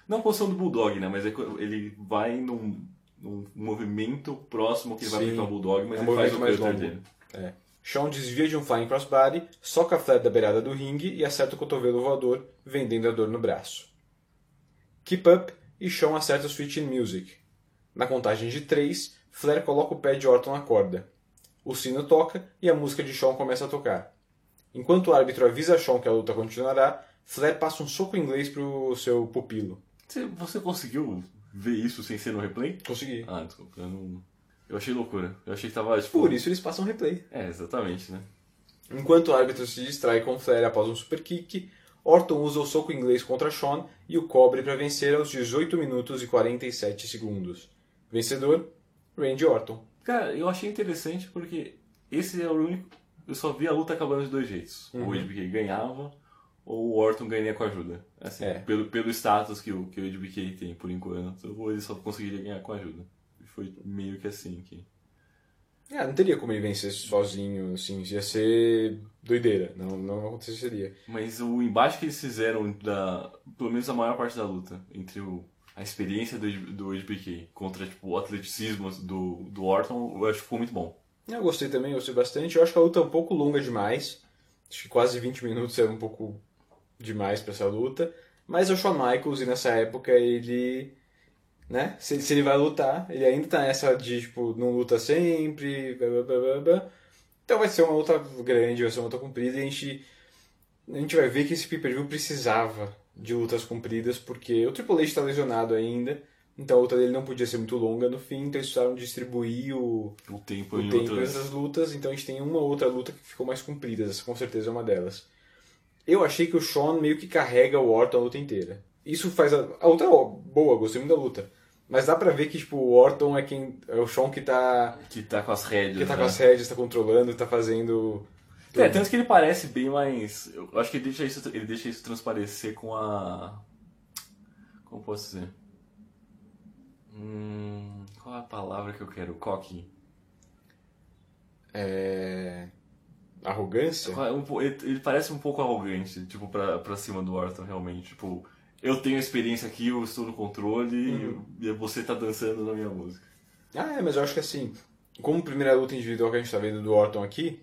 Não a posição do Bulldog, né? Mas é que ele vai num, num movimento próximo que ele vai aplicar o Bulldog, mas É um ele faz o mais longo. dele. É. Shawn desvia de um flying crossbody, soca Flair da beirada do ringue e acerta o cotovelo voador, vendendo a dor no braço. Keep up e Shawn acerta o switch in music. Na contagem de 3, Flair coloca o pé de Orton na corda. O sino toca e a música de Shawn começa a tocar. Enquanto o árbitro avisa Shawn que a luta continuará, Flair passa um soco inglês pro seu pupilo. Você conseguiu ver isso sem ser no replay? Consegui. Ah, desculpa, eu não... Eu achei loucura. Eu achei que tava, tipo... Por isso eles passam replay. É, exatamente, né? Enquanto o árbitro se distrai com Flair após um super kick, Orton usa o soco inglês contra Shawn e o cobre para vencer aos 18 minutos e 47 segundos. Vencedor, Randy Orton. Cara, eu achei interessante porque esse é o único. Eu só vi a luta acabando de dois jeitos. Uhum. O HBK ganhava ou o Orton ganharia com ajuda. Assim, É. pelo, pelo status que o, que o HBK tem por enquanto, ou ele só conseguiria ganhar com ajuda. Foi meio que assim que. Ah, não teria como ele vencer sozinho, assim, ia ser doideira, não, não aconteceria. Mas o embate que eles fizeram da. Pelo menos a maior parte da luta, entre o, a experiência do, do HBK contra tipo, o atleticismo do, do Orton, eu acho que ficou muito bom. Eu gostei também, gostei bastante. Eu acho que a luta é um pouco longa demais. Acho que quase 20 minutos era um pouco demais pra essa luta. Mas é o Shawn Michaels e nessa época ele. Né? Se, se ele vai lutar, ele ainda tá nessa de tipo, não luta sempre. Blá, blá, blá, blá. Então vai ser uma luta grande, vai ser uma luta comprida e a gente. A gente vai ver que esse pay-per-view precisava de lutas compridas, porque o Triple H tá lesionado ainda, então a luta dele não podia ser muito longa no fim, então eles precisaram distribuir o, O tempo o em tempo outras. dessas lutas, então a gente tem uma outra luta que ficou mais comprida, essa com certeza é uma delas. Eu achei que o Shawn meio que carrega o Orton a luta inteira. Isso faz a, a luta é boa, gostei muito da luta. Mas dá pra ver que tipo, o Orton é quem é o Shawn que tá Que tá com as rédeas. que tá né? com as rédeas, tá controlando, tá fazendo É, tanto que ele parece bem mais. Eu acho que ele deixa isso, ele deixa isso transparecer com a. Como posso dizer? Hum, qual é a palavra que eu quero? Cocky. é, arrogância. É ele, ele parece um pouco arrogante, tipo, pra, pra cima do Orton, realmente. Tipo, eu tenho experiência aqui, eu estou no controle Uhum. e você tá dançando na minha música. Ah, é, mas eu acho que assim, como primeira luta individual que a gente tá vendo do Orton aqui,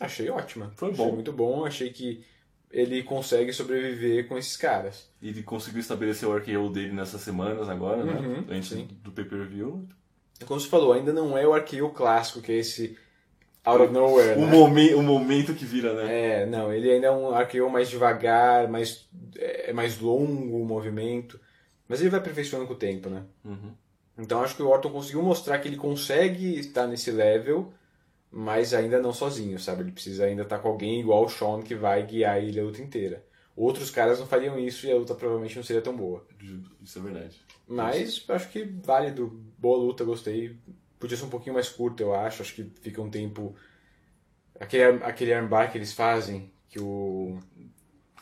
achei ótima. Foi Achei bom. muito bom, achei que ele consegue sobreviver com esses caras. E ele conseguiu estabelecer o RKO dele nessas semanas agora, Uhum, né? Antes sim. do pay-per-view. Como você falou, ainda não é o RKO clássico, que é esse out of nowhere, O, né? momen- o momento que vira, né? É, não, ele ainda é um RKO mais devagar, mais, é mais longo o movimento, mas ele vai aperfeiçoando com o tempo, né? Então acho que o Orton conseguiu mostrar que ele consegue estar nesse level, mas ainda não sozinho, sabe? Ele precisa ainda estar com alguém igual o Sean que vai guiar ele a luta inteira. Outros caras não fariam isso e a luta provavelmente não seria tão boa. Isso é verdade. Mas acho que válido, boa luta, gostei. Podia ser um pouquinho mais curto, eu acho. Acho que fica um tempo. Aquele, aquele armbar que eles fazem, que o,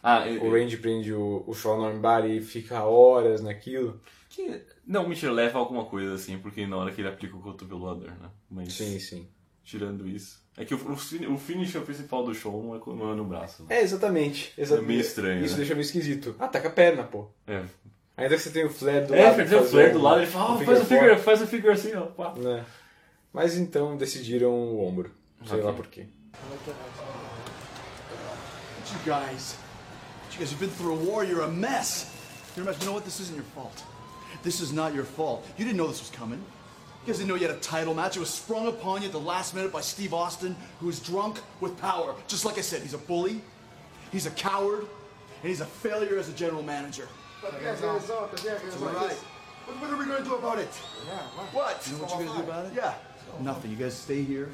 Ah, eu- o Randy prende o, o Shawn no armbar e fica horas naquilo. que- Não, mentira, leva alguma coisa assim, porque na hora que ele aplica o cotovelo voador, né? Mas Sim, sim. tirando isso. É que o, o, o finisher principal do show não é, não é no braço. Né? É, exatamente. exa- É meio estranho, Isso né? deixa meio esquisito. Ataca a perna, pô. É, Ainda que você tem o flare do é lado. porque tem o flare um- do lado, ele fala, um ah, faz o four. figure, faz o figure assim, ó. Pá. Né? Mas então decidiram o ombro. Sei Ok. lá por quê. You guys, you guys have been through a war. You're a mess. You're a mess. You know what? This isn't your fault. This is not your fault. You didn't know this was coming. You guys didn't know you had a title match. It was sprung upon you at the last minute by Steve Austin, who is drunk with power. Just like I said, he's a bully, he's a coward, and he's a failure as a general manager. It's all right. What, what are we going to do about it? What? You know what you're going to do about it? Yeah. Nothing. You guys stay here.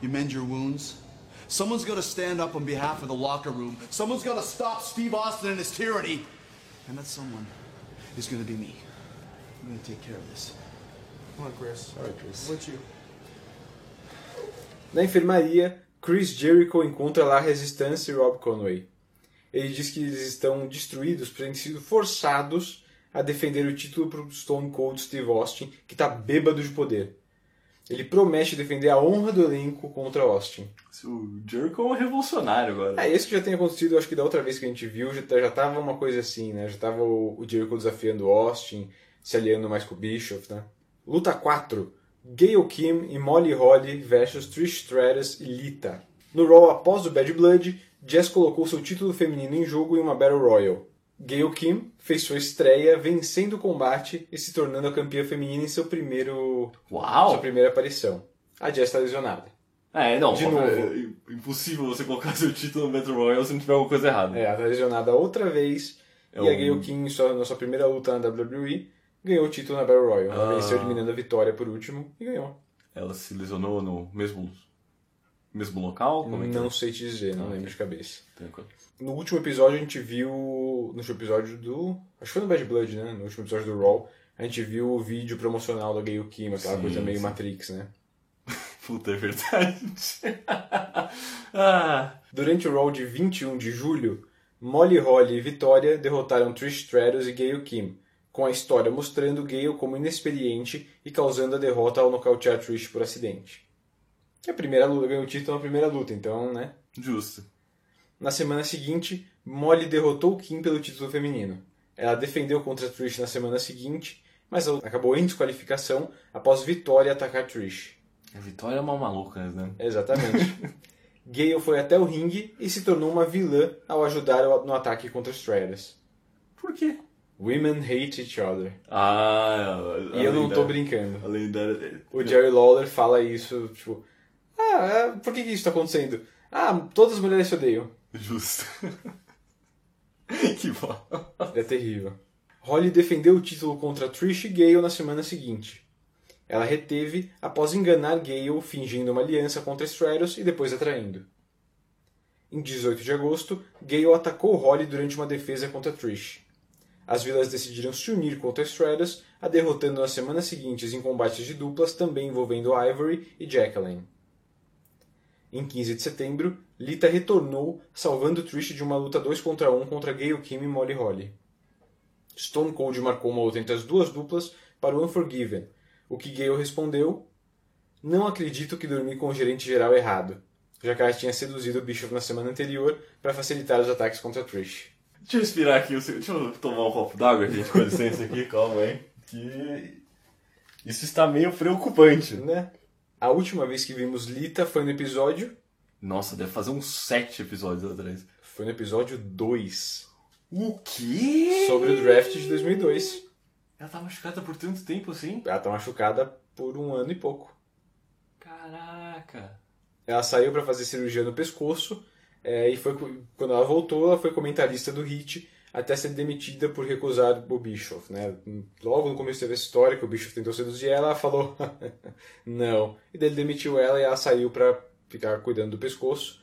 You mend your wounds. Someone's got to stand up on behalf of the locker room. Someone's got to stop Steve Austin and his tyranny. And that someone is going to be me. I'm going to take care of this. Come on, Chris. All right, Chris. With you. Na enfermaria, Chris Jericho encontra lá a Resistência e Rob Conway. Ele diz que eles estão destruídos por terem sido forçados a defender o título para o Stone Cold Steve Austin, que está bêbado de poder. Ele promete defender a honra do elenco contra Austin. O Jericho é um revolucionário agora. É, isso que já tem acontecido, acho que da outra vez que a gente viu, já, tá- já tava uma coisa assim, né? Já tava o, o Jericho desafiando Austin, se aliando mais com o Bischoff, né? Luta 4. Gail Kim e Molly Holly versus Trish Stratus e Lita. No Raw após o Bad Blood, Jess colocou seu título feminino em jogo em uma Battle Royal. Gail Kim fez sua estreia vencendo o combate e se tornando a campeã feminina em seu primeiro, Uau! sua primeira aparição. A Jess está lesionada. É, não, De novo. é impossível você colocar seu título no Battle Royale se não tiver alguma coisa errada. É, ela tá lesionada outra vez. É e a Gail Kim, na sua primeira luta na WWE, ganhou o título na Battle Royal. Ela Ah. venceu eliminando a Vitória por último e ganhou. Ela se lesionou no mesmo, mesmo local? Como é que não é? sei te dizer, não Ah, lembro ok. de cabeça. Tranquilo. No último episódio a gente viu. No último episódio do. Acho que foi no Bad Blood, né? No último episódio do Raw. A gente viu o vídeo promocional da Gail Kim, aquela Sim, coisa meio sim. Matrix, né? Puta, é verdade. ah, Durante o Raw de 21 de julho, Molly Holly e Vitória derrotaram Trish Stratus e Gail Kim, com a história mostrando Gail como inexperiente e causando a derrota ao nocautear Trish por acidente. A primeira luta ganhou o título na primeira luta, então, né? justo. Na semana seguinte, Molly derrotou Kim pelo título feminino. Ela defendeu contra Trish na semana seguinte, mas acabou em desqualificação após Vitória atacar Trish. A Vitória é uma maluca, né? Exatamente. Gale foi até o ringue e se tornou uma vilã ao ajudar no ataque contra Stratus. Por quê? Women hate each other. Ah, E eu não tô brincando. A lendária... O Jerry Lawler fala isso, tipo, ah, é, por que, que isso tá acontecendo? Ah, todas as mulheres se odeiam. Justo. que bom. É terrível. Holly defendeu o título contra Trish e Gale na semana seguinte. Ela reteve após enganar Gale fingindo uma aliança contra Stratus e depois atraindo. Em 18 de agosto, Gale atacou Holly durante uma defesa contra Trish. As vilãs decidiram se unir contra Stratus, a derrotando nas semanas seguintes em combates de duplas também envolvendo Ivory e Jacqueline. Em 15 de setembro, Lita retornou, salvando Trish de uma luta 2 contra 1 contra Gail Kim e Molly Holly. Stone Cold marcou uma luta entre as duas duplas para o Unforgiven, o que Gail respondeu: Não acredito que dormi com o gerente geral errado, já que ela tinha seduzido o Bishop na semana anterior para facilitar os ataques contra Trish. Deixa eu respirar aqui, deixa eu tomar um copo d'água, gente, com licença aqui, calma aí. Que isso está meio preocupante. Né? A última vez que vimos Lita foi no episódio. Nossa, deve fazer uns sete episódios atrás. Foi no episódio 2, O quê? sobre o draft de 2002. Ela tá machucada por tanto tempo assim? Ela tá machucada por um ano e pouco. Caraca. Ela saiu para fazer cirurgia no pescoço é, e foi quando ela voltou, ela foi comentarista do Hit até ser demitida por recusar o Bischoff, né? Logo no começo teve essa história que o Bischoff tentou seduzir ela, ela falou não. E daí ele demitiu ela e ela saiu para ficar cuidando do pescoço.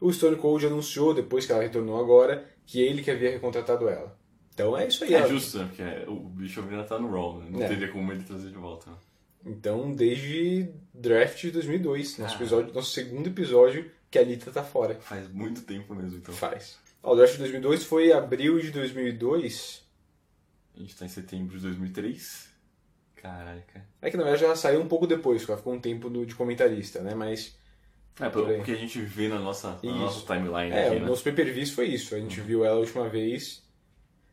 O Stone Cold anunciou, depois que ela retornou agora, que ele que havia recontratado ela. Então é isso aí. É ela- justo, né? Porque o Bischoff ainda tá no Raw, né? Não É. teria como ele trazer de volta. né? Então, desde draft de 2002, nosso, Ah. episódio, nosso segundo episódio, que a Lita tá fora. Faz muito tempo mesmo, então. Faz. Ó, o draft de 2002 foi abril de 2002. A gente tá em setembro de 2003. Caraca. É que na verdade ela saiu um pouco depois, ela ficou um tempo de comentarista, né? Mas. É, pelo porque a gente vê na nossa, na nossa timeline É, aqui, o né? nosso pay per views foi isso. A gente viu ela a última vez.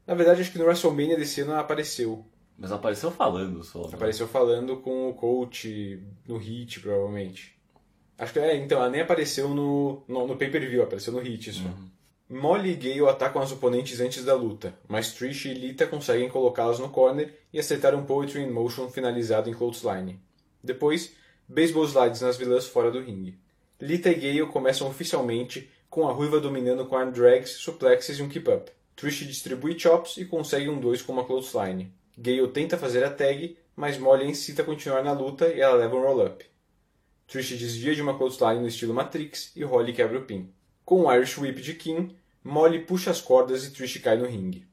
Na verdade, acho que no WrestleMania desse ano ela apareceu. Mas apareceu falando só. né? Apareceu falando com o coach no Hit, provavelmente. Acho que é, então, ela nem apareceu no, no, no pay-per-view, apareceu no Hit só. Molly e Gale atacam as oponentes antes da luta, mas Trish e Lita conseguem colocá-las no corner e acertar um Poetry in Motion finalizado em clothesline. Depois, baseball slides nas vilãs fora do ringue. Lita e Gale começam oficialmente com a ruiva dominando com arm drags, suplexes e um keep-up. Trish distribui chops e consegue um 2 com uma clothesline. Gale tenta fazer a tag, mas Molly incita a continuar na luta e ela leva um roll-up. Trish desvia de uma clothesline no estilo Matrix e Holly quebra o pin. Com um Irish Whip de Kim, Molly puxa as cordas e Trish cai no ringue.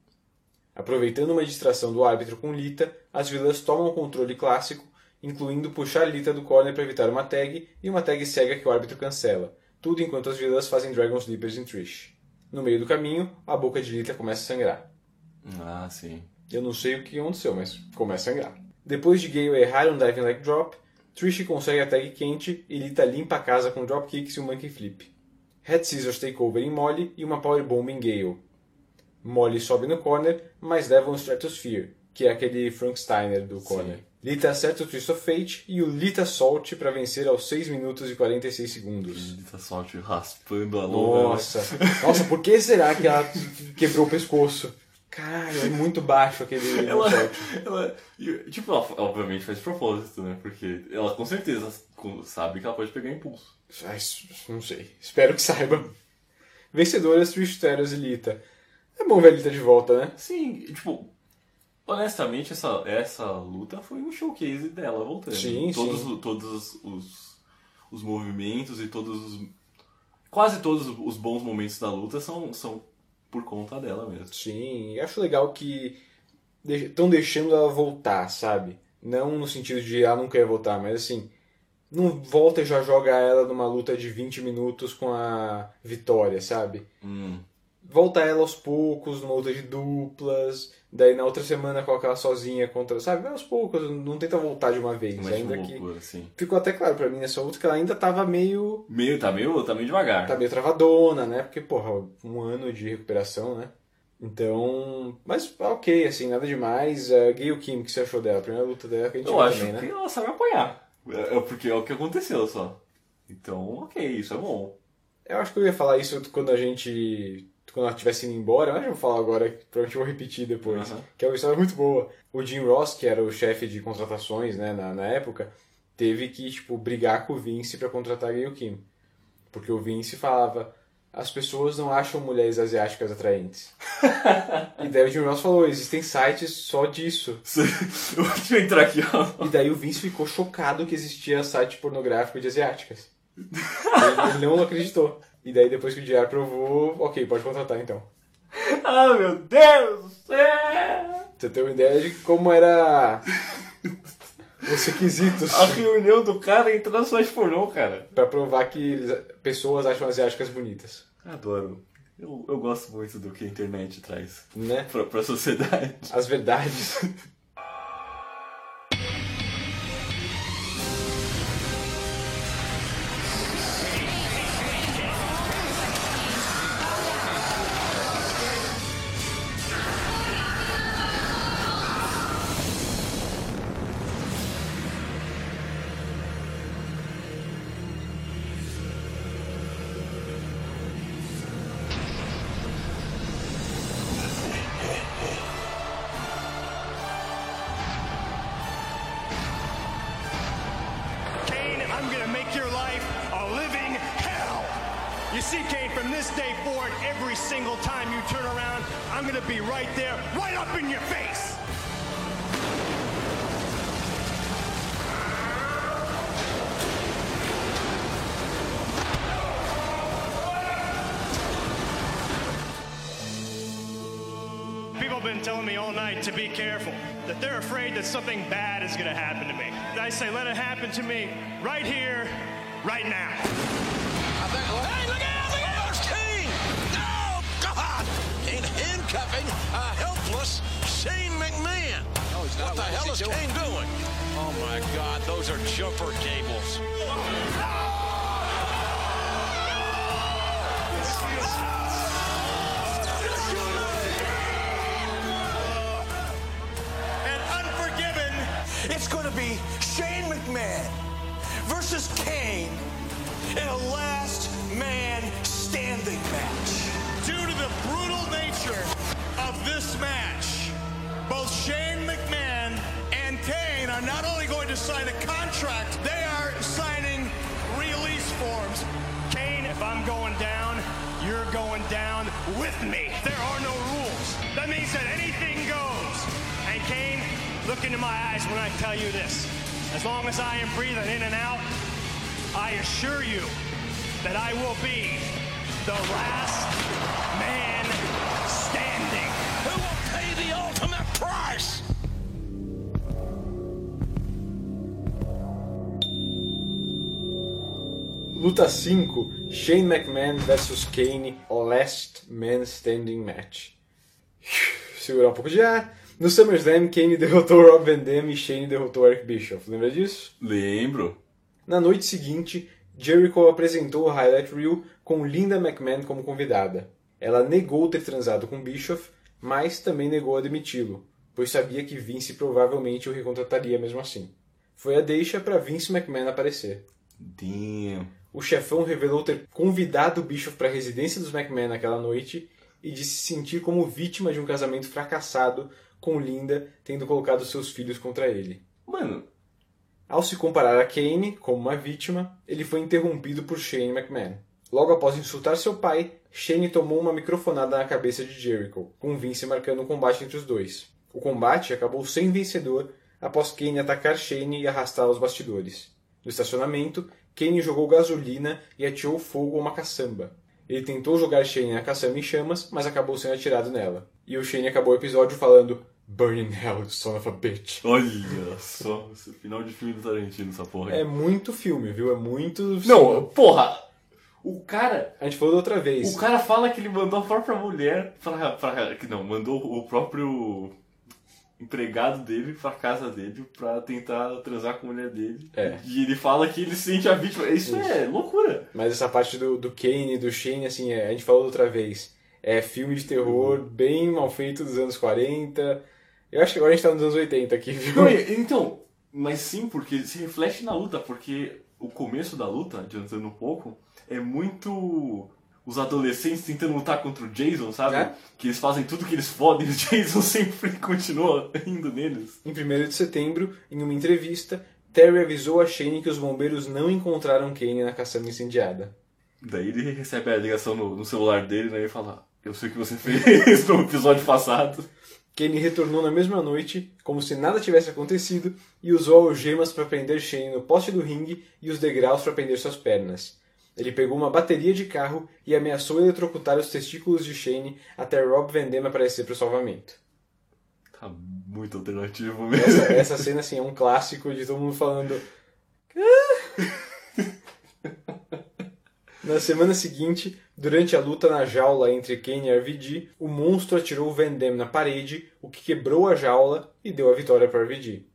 Aproveitando uma distração do árbitro com Lita, as vilãs tomam o controle clássico, incluindo puxar Lita do corner para evitar uma tag e uma tag cega que o árbitro cancela. Tudo enquanto as vilãs fazem Dragon Sleepers em Trish. No meio do caminho, a boca de Lita começa a sangrar. Ah, sim. Eu não sei o que aconteceu, mas começa a sangrar. Depois de Gale errar um diving leg drop, Trish consegue a tag quente e Lita limpa a casa com dropkicks e um monkey flip. Head Scissors Takeover em Molly e uma Powerbomb em Gale. Molly sobe no corner, mas leva um Stratosphere, que é aquele Frank Steiner do corner. Lita acerta o Twist of Fate e o Lita Salt para vencer aos 6 minutos e 46 segundos. Lita Salt raspando a lona. Nossa, nossa, por que será que ela quebrou o pescoço? Caralho, é muito baixo aquele Ela, ela, tipo, ela obviamente faz propósito, né? Porque ela com certeza sabe que ela pode pegar impulso. Ai, não sei. Espero que saiba. Vencedoras, Trish Stratus e Lita. É bom ver a Lita de volta, né? Sim, tipo, honestamente, essa, essa luta foi um showcase dela voltando. Sim, todos, sim. Todos os, os movimentos e todos os. Quase todos os bons momentos da luta são, são por conta dela mesmo. Sim, acho legal que estão deixando ela voltar, sabe? Não no sentido de ela não quer voltar, mas assim, não volta e já joga ela numa luta de 20 minutos com a vitória, sabe? Hum. Volta ela aos poucos, numa luta de duplas, daí na outra semana coloca ela sozinha contra, sabe? Aos poucos, não tenta voltar de uma vez, Mas ainda que assim. ficou até claro pra mim nessa luta que ela ainda tava meio Meio, tá meio, tá meio devagar. tá meio travadona, né? Porque, porra, um ano de recuperação, né? Então, mas ok, assim, nada demais. Uh, Gail Kim, o que você achou dela? A primeira luta dela que a gente Eu acho também, né? que ela sabe apanhar. É é porque é o que aconteceu só. Então, ok, isso é bom. Eu acho que eu ia falar isso quando a gente. Quando ela estivesse indo embora, mas eu vou falar agora, provavelmente eu vou repetir depois. Aham. Que é uma história muito boa. O Jim Ross, que era o chefe de contratações né, na, na época, teve que tipo, brigar com o Vince para contratar a Gail Kim. Porque o Vince falava: as pessoas não acham mulheres asiáticas atraentes. e daí o Jim Ross falou: existem sites só disso. Deixa eu entrar aqui, ó. E daí o Vince ficou chocado que existia site pornográfico de asiáticas. ele, não acreditou. E daí depois que o JR provou, ok, pode contratar então. Ah, meu Deus do céu! Você tem uma ideia de como era os requisitos A reunião do cara entrando só de pornô, cara. pra provar que pessoas acham asiáticas bonitas, Adoro. Eu, eu gosto muito do que a internet traz né? pra, pra sociedade. As verdades. I say, let it happen to me right here, right now. Hey, look out! Look out! There's Kane! Oh, God! Kane handcuffing a helpless Shane McMahon. No, he's not. What the What is hell he is doing? Kane doing? Oh, my God. Those are jumper cables. And versus Kane in a last man standing match. Due to the brutal nature of this match, both Shane McMahon and Kane are not only going to sign a contract, they are signing release forms. Kane, if I'm going down, you're going down with me. There are no rules. That means that anything goes. And Kane, look into my eyes when I tell you this. As long as I am breathing in and out, I assure you that I will be the last man standing. Who will pay the ultimate price? Luta 5, Shane McMahon vs Kane, Last Man Standing Match. Segurar um pouco de ar. No SummerSlam, Kane derrotou Rob Van Dam e Shane derrotou Eric Bischoff. Lembra disso? Lembro. Na noite seguinte, Jericho apresentou o Highlight Reel com Linda McMahon como convidada. Ela negou ter transado com Bischoff, mas também negou a demiti-lo, pois sabia que Vince provavelmente o recontrataria mesmo assim. Foi a deixa para Vince McMahon aparecer. Damn. O chefão revelou ter convidado Bischoff para a residência dos McMahon naquela noite e de se sentir como vítima de um casamento fracassado com Linda tendo colocado seus filhos contra ele. Mano, Ao se comparar a Kane como uma vítima, ele foi interrompido por Shane McMahon. Logo após insultar seu pai, Shane tomou uma microfonada na cabeça de Jericho, com Vince marcando um combate entre os dois. O combate acabou sem vencedor após Kane atacar Shane e arrastá-lo aos bastidores. No estacionamento, Kane jogou gasolina e atirou fogo a uma caçamba. Ele tentou jogar Shane na caçamba em chamas, mas acabou sendo atirado nela. E o Shane acabou o episódio falando Burn in hell, son of a bitch. olha só. Esse final de filme do Tarantino, essa porra. aí. É muito filme, viu? É muito. Não, porra! O cara. A gente falou da outra vez. O cara fala que ele mandou a própria mulher pra. pra que não, mandou o próprio empregado dele pra casa dele pra tentar transar com a mulher dele. É. E ele fala que ele se sente a vítima. Isso, é loucura. Mas essa parte do, do Kane e do Shane, assim, é, a gente falou da outra vez. É filme de terror bem mal feito dos anos 40. Eu acho que agora a gente tá nos anos 80 aqui, viu? Não, então, mas sim, porque se reflete na luta, porque o começo da luta, adiantando um pouco, é muito os adolescentes tentando lutar contra o Jason, sabe? É. Que eles fazem tudo que eles podem e o Jason sempre continua indo neles. Em 1 de setembro, em uma entrevista, Terry avisou a Shane que os bombeiros não encontraram Kane na caçamba incendiada. Daí ele recebe a ligação no, no celular dele, né? E fala: Eu sei o que você fez no episódio passado. Kane retornou na mesma noite, como se nada tivesse acontecido, e usou algemas para prender Shane no poste do ringue e os degraus para prender suas pernas. Ele pegou uma bateria de carro e ameaçou eletrocutar os testículos de Shane até Rob Van Dam aparecer para o salvamento. Tá muito alternativo mesmo. Essa, essa cena assim, é um clássico de todo mundo falando. Na semana seguinte, durante a luta na jaula entre Kane e RVD, o monstro atirou Van Dam na parede, o que quebrou a jaula e deu a vitória para RVD.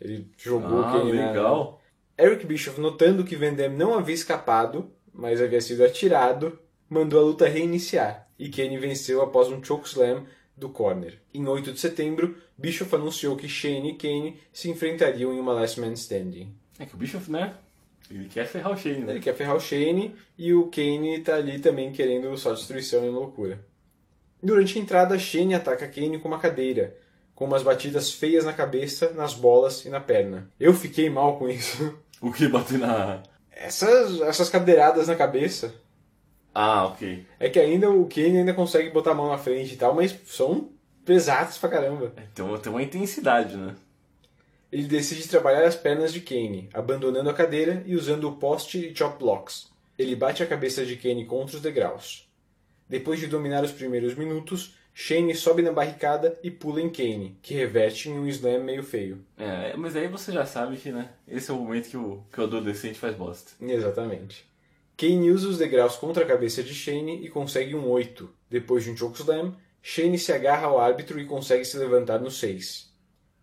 Ele jogou Ah, o Kane na- legal. Eric Bischoff, notando que Van não havia escapado, mas havia sido atirado, mandou a luta reiniciar, e Kane venceu após um chokeslam do corner. Em 8 de setembro, Bischoff anunciou que Shane e Kane se enfrentariam em uma Last Man Standing. É que o Bischoff, né? Ele quer ferrar o Shane, né? Ele quer ferrar o Shane e o Kane tá ali também querendo só destruição e loucura. Durante a entrada, Shane ataca Kane com uma cadeira, com umas batidas feias na cabeça, nas bolas e na perna. Eu fiquei mal com isso. O que bater na. Essas, essas cadeiradas na cabeça. Ah, ok. É que ainda o Kane ainda consegue botar a mão na frente e tal, mas são pesados pra caramba. Então tem uma intensidade, né? Ele decide trabalhar as pernas de Kane, abandonando a cadeira e usando o poste e chop blocks. Ele bate a cabeça de Kane contra os degraus. Depois de dominar os primeiros minutos, Shane sobe na barricada e pula em Kane, que reverte em um slam meio feio. É, mas aí você já sabe que, né? Esse é o momento que o, que o adolescente faz bosta. Exatamente. Kane usa os degraus contra a cabeça de Shane e consegue um 8. Depois de um chokeslam, Shane se agarra ao árbitro e consegue se levantar no 6.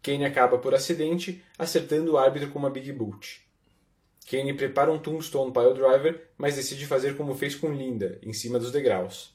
Kane acaba por acidente, acertando o árbitro com uma Big Boot. Kane prepara um Tombstone Piledriver, mas decide fazer como fez com Linda, em cima dos degraus.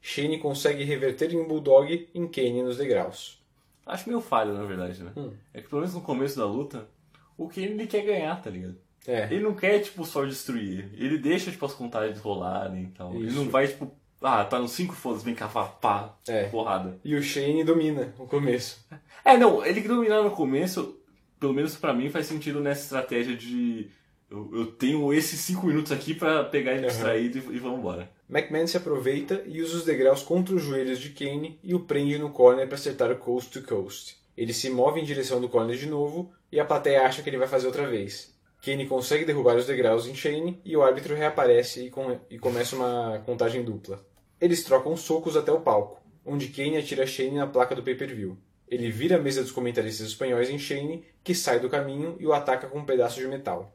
Shane consegue reverter em um Bulldog em Kane nos degraus. Acho meio falho, na verdade, né? Hum. É que pelo menos no começo da luta, o Kane ele quer ganhar, tá ligado? É. Ele não quer, tipo, só destruir. Ele deixa, tipo, as contagens rolarem e tal. Ele Isso. não vai, tipo, ah, tá nos 5 foda vem cá, pá, É. porrada. E o Shane domina no começo. É, não, ele que dominar no começo, pelo menos pra mim, faz sentido nessa estratégia de. Eu, eu tenho esses 5 minutos aqui pra pegar ele Uhum. distraído e, e vamos embora. McMahon se aproveita e usa os degraus contra os joelhos de Kane e o prende no corner para acertar o coast to coast. Ele se move em direção do corner de novo e a plateia acha que ele vai fazer outra vez. Kane consegue derrubar os degraus em Shane e o árbitro reaparece e, com- e começa uma contagem dupla. Eles trocam socos até o palco, onde Kane atira Shane na placa do pay-per-view. Ele vira a mesa dos comentaristas espanhóis em Shane, que sai do caminho e o ataca com um pedaço de metal.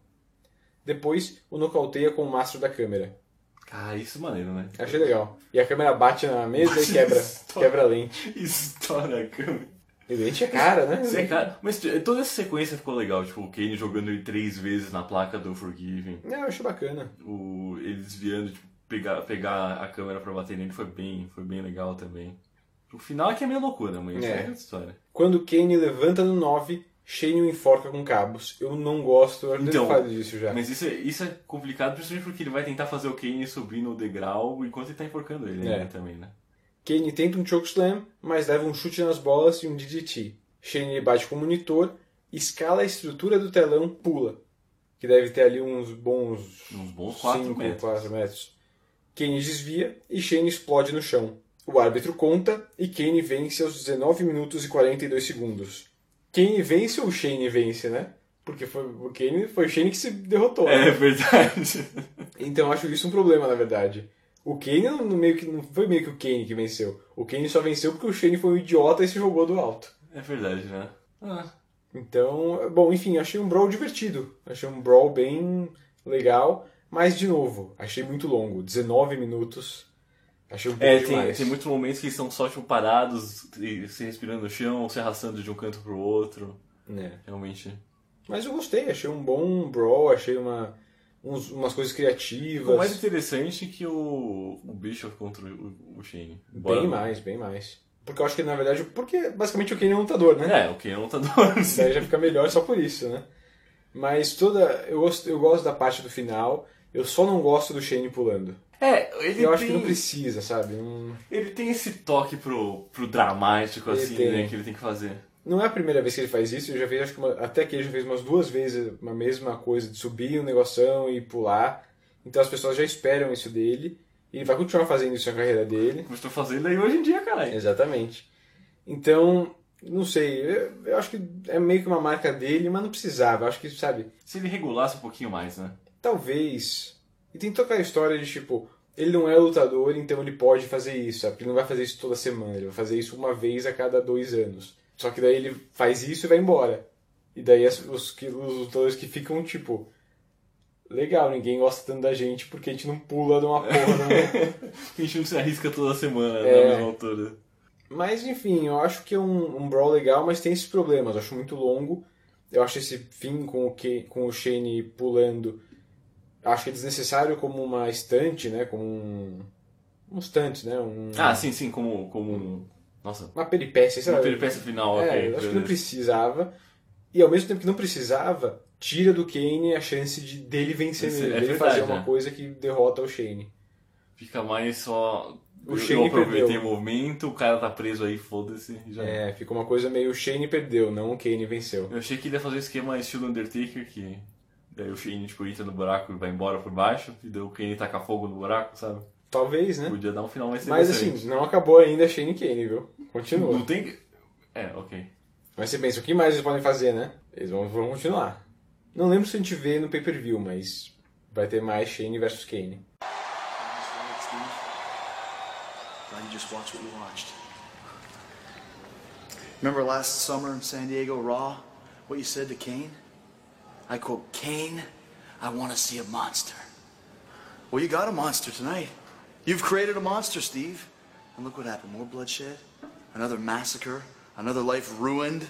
Depois, o nocauteia com o mastro da câmera. Ah, isso é maneiro, né? Achei legal. E a câmera bate na mesa e quebra, Estoura. quebra a lente. Estoura a câmera. E lente é cara, né? Isso é cara. Mas t- toda essa sequência ficou legal, tipo, o Kane jogando ele três vezes na placa do Forgiven. É, eu achei bacana. O, ele desviando, tipo, pegar, pegar a câmera pra bater nele foi bem, foi bem legal também. O final é que é meio loucura, mas É. é história. Quando Kane levanta no 9, Shane o enforca com cabos. Eu não gosto, eu Então, falado disso já. Mas isso é, isso é complicado, principalmente porque ele vai tentar fazer o Kane subir no degrau enquanto ele tá enforcando ele É. também, né? Kane tenta um chokeslam, mas leva um chute nas bolas e um DDT. Shane bate com o monitor, escala a estrutura do telão, pula. Que deve ter ali uns bons... Uns bons 4 cinco, metros. quatro metros. Kane desvia e Shane explode no chão. O árbitro conta e Kane vence aos 19 minutos e 42 segundos. Kane vence ou Shane vence, né? Porque foi o Kane, foi o Shane que se derrotou. É né? verdade. Então eu acho isso um problema, na verdade. O Kane não, não meio que, não foi meio que o Kane que venceu. O Kane só venceu porque o Shane foi um idiota e se jogou do alto. É verdade, né? Ah, Então, bom, enfim, achei um brawl divertido. Achei um brawl bem legal. Mas, de novo, achei muito longo. 19 minutos. Achei um pouco É, tem, tem muitos momentos que são só tipo, parados, e se respirando no chão, se arrastando de um canto pro outro. É. Realmente. Mas eu gostei, achei um bom brawl, achei uma, uns- umas coisas criativas. Ficou mais interessante que o, o Bishop contra o, o Shane. Embora Bem não- mais, bem mais. Porque eu acho que, na verdade, porque basicamente o Kane é um lutador, né? É, o Kane é um lutador. Daí já fica melhor só por isso, né? Mas toda. Eu gosto, eu gosto da parte do final, eu só não gosto do Shane pulando. É, ele eu acho tem, que não precisa, sabe? Não, ele tem esse toque pro, pro dramático, Ele assim, tem. né, que ele tem que fazer. não é a primeira vez que ele faz isso, eu já fiz, acho que uma- até que ele já fez umas duas vezes a mesma coisa, de subir um negoção e pular. Então as pessoas já esperam isso dele. E ele vai continuar fazendo isso na carreira dele. Como estou fazendo aí hoje em dia, caralho. Exatamente. Então, não sei, eu, eu acho que é meio que uma marca dele, mas não precisava. Eu acho que, sabe, Se ele regulasse um pouquinho mais, né? talvez. E tem toda aquela história de tipo, ele não é lutador, então ele pode fazer isso, sabe? Ele não vai fazer isso toda semana, ele vai fazer isso uma vez a cada dois anos. Só que daí ele faz isso e vai embora. E daí as- os, que- os lutadores que ficam tipo. Legal, ninguém gosta tanto da gente porque a gente não pula de uma porra. A gente não se arrisca toda semana É. na mesma altura. Mas enfim, eu acho que é um, um brawl legal, mas tem esses problemas. Eu acho muito longo. Eu acho esse fim com o, Ke- com o Shane pulando. Acho que é desnecessário como uma estante, né? Como um. Um estante, né? Um, Ah, sim, sim, como, como um... Nossa, Uma peripécia, sei uma lá. peripécia final, É, ok. eu acho que não precisava. E ao mesmo tempo que não precisava, tira do Kane a chance de dele vencer Isso mesmo. é dele verdade, fazer uma né? coisa que derrota o Shane. Fica mais só... O Shane aproveitei perdeu. o momento, o cara tá preso aí, foda-se. já É, fica uma coisa meio Shane perdeu, não o Kane venceu. Eu achei que ele ia fazer o esquema estilo Undertaker, que Daí o Shane, tipo, entra no buraco e vai embora por baixo, e daí o Kane taca fogo no buraco, sabe? Talvez, né? Podia dar um final mais Mas assim, não acabou ainda Shane e Kane, viu? Continua. Não tem... É, ok. Mas você pensa, o que mais eles podem fazer, né? Eles vão, vão continuar. Não lembro se a gente vê no pay-per-view, mas vai ter mais Shane versus Kane. Glad you just watched what you watched. Remember last summer in San Diego Raw? What you said to Kane? I quote, Kane, I want to see a monster. Well, you got a monster tonight. You've created a monster, Steve. And look what happened. More bloodshed, another massacre, another life ruined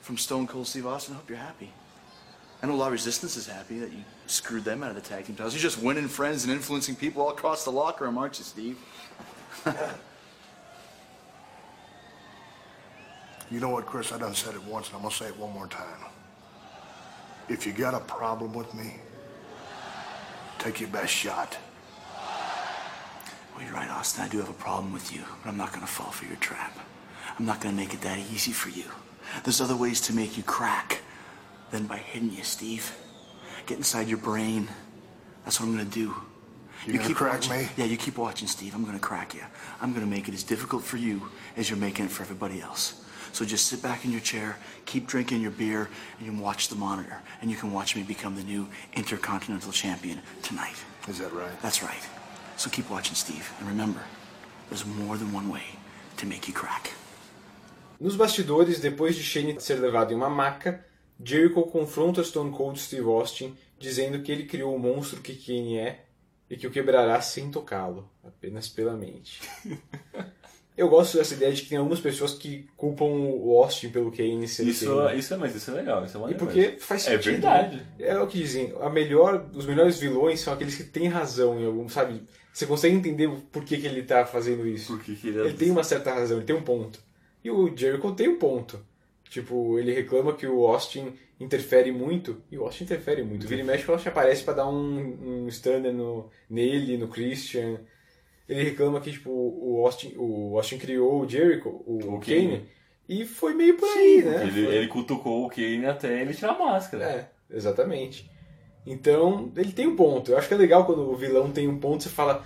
from Stone Cold Steve Austin. I hope you're happy. I know La Resistance is happy that you screwed them out of the tag team titles. You're just winning friends and influencing people all across the locker room, aren't you, Steve? You know what, Chris? I done said it once, and I'm gonna say it one more time. If you got a problem with me, take your best shot. Well, you're right, Austin. I do have a problem with you, but I'm not going to fall for your trap. I'm not going to make it that easy for you. There's other ways to make you crack than by hitting you, Steve. Get inside your brain. That's what I'm going to do. You gonna crack watching. me? Yeah, you keep watching, Steve. I'm going to crack you. I'm going to make it as difficult for you as you're making it for everybody else. So just sit back in your chair, keep drinking your beer, and you can watch the monitor. And you can watch me become the new Intercontinental Champion tonight. Is that right? That's right. So keep watching, Steve. And remember, there's more than one way to make you crack. Nos bastidores, depois de Shane ser levado em uma maca, Jericho confronta Stone Cold Steve Austin, dizendo que ele criou o monstro que Kane é e que o quebrará sem tocá-lo, apenas pela mente. Eu gosto dessa ideia de que tem algumas pessoas que culpam o Austin pelo Kane ser Isso, Kane. isso é, mas isso é legal, isso é E porque mesmo. faz É sentido. verdade. né? É o que dizem. A melhor, os melhores vilões são aqueles que têm razão em algum, sabe? Você consegue entender o porquê que ele tá fazendo isso. Por que que ele é Ele tem uma certa razão, ele tem um ponto. E o Jericho tem um ponto. Tipo, ele reclama que o Austin interfere muito, e o Austin interfere muito. Vira e mexe, o Austin aparece pra dar um, um stunner no, nele, no Christian. Ele reclama que, tipo, o Austin, o Austin criou o Jericho, o, O Kane, Kane. e foi meio por aí, né? Ele, Foi- ele cutucou o Kane até ele tirar a máscara. é, exatamente. Então, ele tem um ponto. Eu acho que é legal quando o vilão tem um ponto, você fala.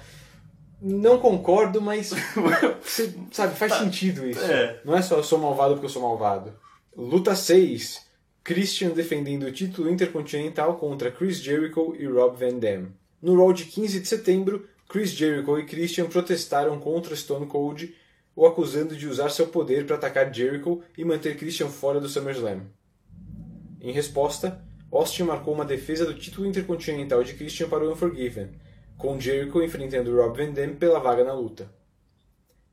Não concordo, mas. você, sabe, faz sentido isso. É. Não é só eu sou malvado porque eu sou malvado. Luta 6. Christian defendendo o título intercontinental contra Chris Jericho e Rob Van Dam. No Raw de 15 de setembro, Chris Jericho e Christian protestaram contra Stone Cold, o acusando de usar seu poder para atacar Jericho e manter Christian fora do SummerSlam. Em resposta, Austin marcou uma defesa do título intercontinental de Christian para o Unforgiven, com Jericho enfrentando Rob Van Dam pela vaga na luta.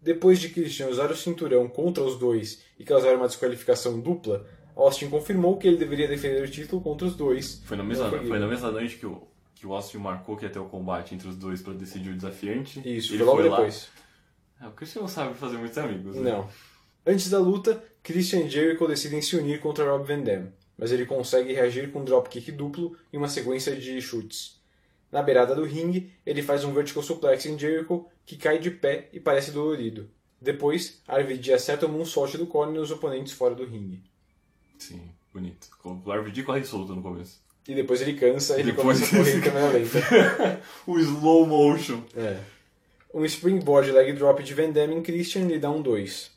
Depois de Christian usar o cinturão contra os dois e causar uma desqualificação dupla, Austin confirmou que ele deveria defender o título contra os dois. Foi na mesma, foi na mesma noite que o, que o Austin marcou que ia ter o combate entre os dois pra decidir o desafiante. Isso, Ele foi logo lá. depois. É, o Christian não sabe fazer muitos amigos. né? Não. Antes da luta, Christian e Jericho decidem se unir contra Rob Van Dam, mas ele consegue reagir com um dropkick duplo e uma sequência de chutes. Na beirada do ringue, ele faz um vertical suplex em Jericho, que cai de pé e parece dolorido. Depois, RVD acerta o moonsault do Cone nos oponentes fora do ringue. Sim, bonito. O RVD corre solto no começo. E depois ele cansa e ele Depois- começa a correr em câmera lenta. o slow motion. É. Um springboard leg drop de Van Damme em Christian lhe dá um 2.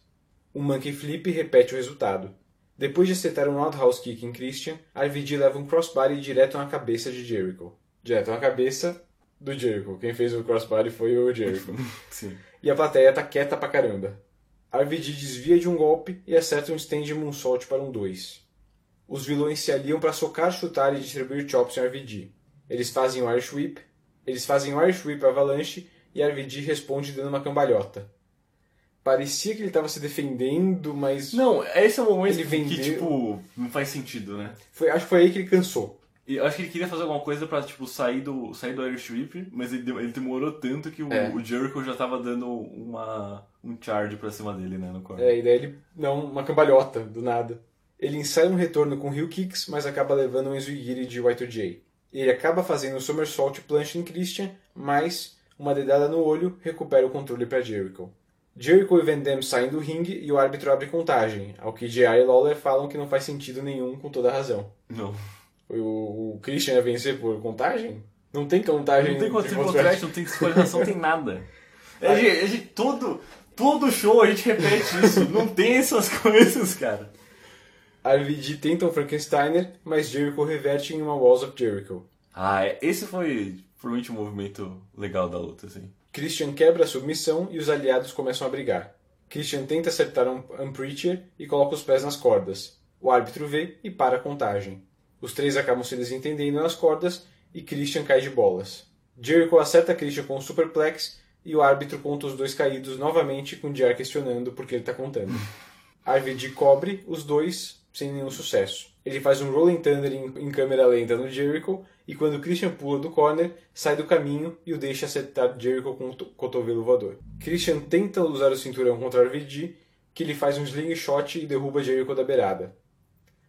Um monkey flip repete o resultado. Depois de acertar um roundhouse kick em Christian, RVD leva um crossbody direto na cabeça de Jericho. Direto na cabeça do Jericho. Quem fez o crossbody foi o Jericho. Sim. e a plateia tá quieta pra caramba. RVD desvia de um golpe e acerta um stand moonsault para um 2. Os vilões se aliam para socar, chutar e distribuir chops em RVD. Eles fazem o Irish Whip, eles fazem o Irish Whip Avalanche e RVD responde dando uma cambalhota. Parecia que ele estava se defendendo, mas Não, esse é o momento Ele que, vendeu- tipo, não faz sentido, né? foi, acho que foi aí que ele cansou. Eu acho que ele queria fazer alguma coisa pra, tipo, sair do, sair do Irish Whip, mas ele, ele demorou tanto que o, É. o Jericho já tava dando uma, um charge pra cima dele, né, no corner. É, e daí ele não, uma cambalhota, do nada. Ele ensaia um retorno com heel kicks, mas acaba levando um Enzuigiri de Y2J. Ele acaba fazendo um somersault planche em Christian, mas uma dedada no olho recupera o controle para Jericho. Jericho e Van Damme saem do ringue e o árbitro abre contagem, ao que JR e Lawler falam que não faz sentido nenhum com toda razão. Não. O, o Christian ia vencer por contagem? Não tem contagem. Não tem controle contract. não tem desqualificação, não tem nada. É, a gente- todo, todo show a gente repete isso. Não tem essas coisas, cara. RVD tenta um Frankensteiner, mas Jericho reverte em uma Walls of Jericho. Ah, é- esse foi provavelmente um movimento legal da luta, assim. Christian quebra a submissão e os aliados começam a brigar. Christian tenta acertar um, um Preacher e coloca os pés nas cordas. O árbitro vê e para a contagem. Os três acabam se desentendendo nas cordas e Christian cai de bolas. Jericho acerta Christian com um superplex e o árbitro conta os dois caídos novamente com o JR questionando por que ele está contando. RVD cobre os dois sem nenhum sucesso. Ele faz um Rolling Thunder em, em câmera lenta no Jericho e quando Christian pula do corner, sai do caminho e o deixa acertar Jericho com o to- cotovelo voador. Christian tenta usar o cinturão contra RVD, que ele faz um slingshot e derruba Jericho da beirada.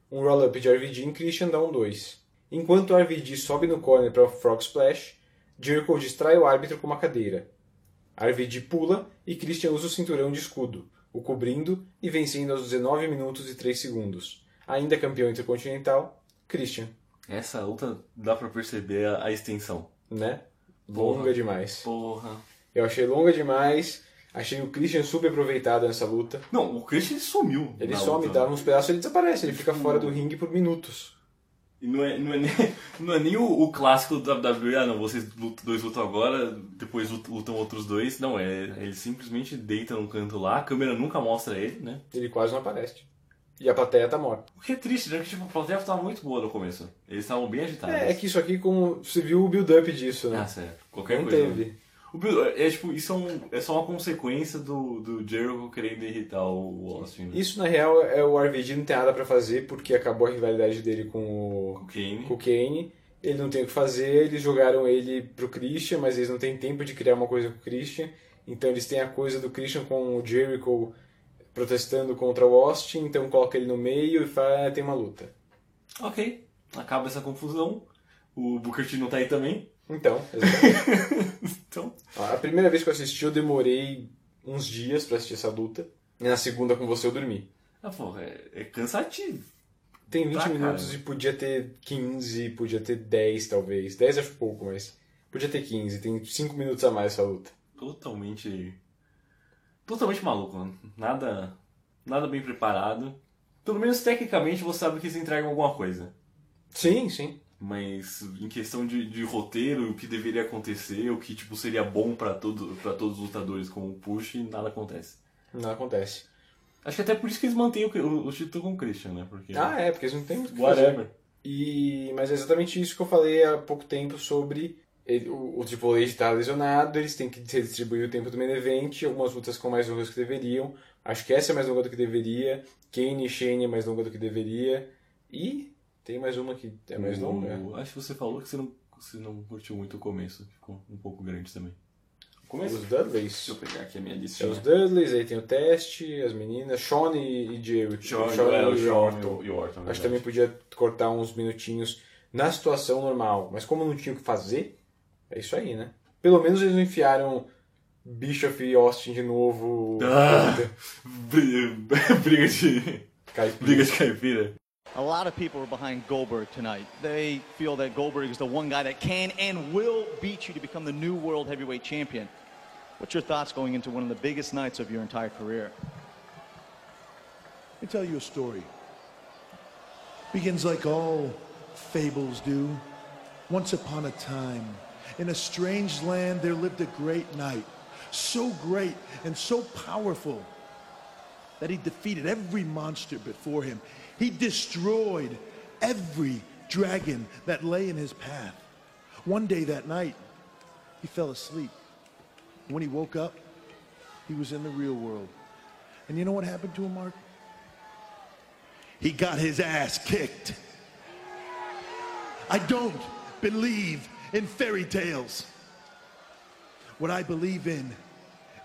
Um roll-up de RVD em Christian dá um 2. Enquanto RVD sobe no corner para o Frog Splash, Jericho distrai o árbitro com uma cadeira. RVD pula e Christian usa o cinturão de escudo, o cobrindo e vencendo aos 19 minutos e 3 segundos. Ainda campeão intercontinental, Christian, Essa luta dá pra perceber a, extensão. né? Porra. Longa demais. Porra. Eu achei longa demais, achei o Christian super aproveitado nessa luta. Não, o Christian sumiu. Ele some, luta. dá uns pedaços e ele desaparece, ele fica fora do ringue por minutos. E não é, não é nem, não é nem o, o clássico do WWE, ah não, vocês lutam, dois lutam agora, depois lut- lutam outros dois. Não, é ele simplesmente deita num canto lá, a câmera nunca mostra ele, né? Ele quase não aparece. E a plateia tá morta. O que é triste, né? Porque tipo, a plateia tava muito boa no começo. Eles estavam bem agitados. É, é que isso aqui, como você viu o build-up disso, né? Ah, sério. Qualquer não coisa. teve. O Bill- é tipo, isso é, um- é só uma consequência do, do Jericho querendo irritar o Austin. Né? Isso, na real, é o RVD não tem nada pra fazer, porque acabou a rivalidade dele com o, Kane. com o Kane. Ele não tem o que fazer, eles jogaram ele pro Christian, mas eles não têm tempo de criar uma coisa com o Christian. Então eles têm a coisa do Christian com o Jericho protestando contra o Austin, então coloca ele no meio e fala, ah, tem uma luta. Ok, acaba essa confusão. O Booker T não tá aí também. Então, exatamente. Então, a primeira vez que eu assisti, eu demorei uns dias pra assistir essa luta. E na segunda com você eu dormi. ah, porra, é, é cansativo. Tem 20 Tá, minutos cara. e podia ter 15, podia ter 10 talvez. 10 acho pouco, mas podia ter 15. Tem 5 minutos a mais essa luta. Totalmente. Totalmente maluco, mano. Nada. Nada bem preparado. Pelo menos tecnicamente você sabe que eles entregam alguma coisa. Sim, sim. Mas em questão de, de roteiro, o que deveria acontecer, o que tipo seria bom pra todo, pra todos os lutadores como o push, nada acontece. Não acontece. Acho que até por isso que eles mantêm o, o, o título com o Christian, né? Porque. Ah, é, porque eles não têm muito Whatever. E, mas é exatamente isso que eu falei há pouco tempo sobre ele- o, o Triple H estar lesionado, eles têm que redistribuir o tempo do main event, algumas lutas ficam mais longas que deveriam. Acho que essa é mais longa do que deveria. Kane e Shane é mais longa do que deveria. E tem mais uma que é mais longa. O- Acho que você falou que você não, você não curtiu muito o começo. Ficou um pouco grande também. O começo? Os Dudleys. Deixa eu pegar aqui a minha É listinha. os Dudleys, aí tem o teste, as meninas, Sean e, e Jericho. Sean, Sean é, e Orton. e o Orton, Acho que também podia cortar uns minutinhos na situação normal. Mas como não tinha o que fazer, é isso aí, né? Pelo menos eles não enfiaram Bischoff e Austin de novo. Ah, briga, briga de. Caipira. Briga de caipira. A lot of people are behind Goldberg tonight. They feel that Goldberg is the one guy that can and will beat you to become the new world heavyweight champion. What's your thoughts going into one of the biggest nights of your entire career? Let me tell you a story. Begins like all fables do. Once upon a time, in a strange land, there lived a great knight. So great and so powerful that he defeated every monster before him. He destroyed every dragon that lay in his path. One day that night, he fell asleep. When he woke up, he was in the real world. And you know what happened to him, Mark? He got his ass kicked. I don't believe in fairy tales. What I believe in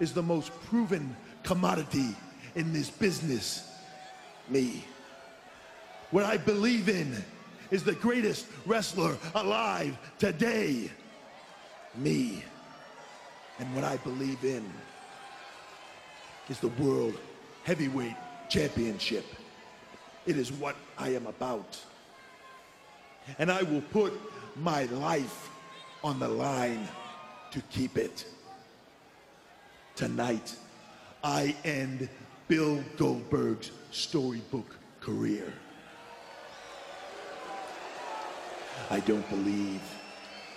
is the most proven commodity in this business me. What I believe in is the greatest wrestler alive today me. And what I believe in is the World Heavyweight Championship. It is what I am about. and I will put my life on the line to keep it. Tonight, I end Bill Goldberg's storybook career. I don't believe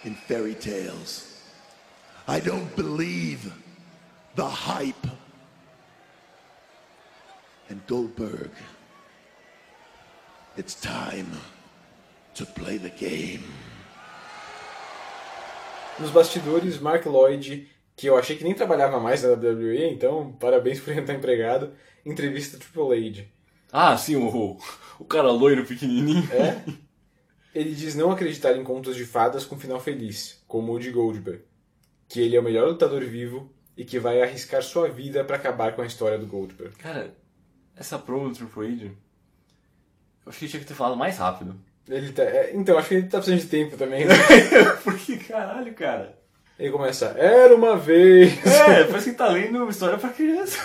in fairy tales. I don't believe the hype. And Goldberg, it's time to play the game. Nos bastidores, Mark Lloyd, que eu achei que nem trabalhava mais na WWE, então parabéns por ele estar empregado, entrevista Triple H. Ah, sim, o, o cara loiro pequenininho. É? Ele diz não acreditar em contos de fadas com final feliz, como o de Goldberg, que ele é o melhor lutador vivo e que vai arriscar sua vida para acabar com a história do Goldberg. Cara, essa promo do Triple H, eu achei que tinha que ter falado mais rápido. Ele tá, é, então, acho que ele tá precisando de tempo também. né? Porque, caralho, cara. Ele começa, era uma vez. É, parece que tá lendo uma história pra criança.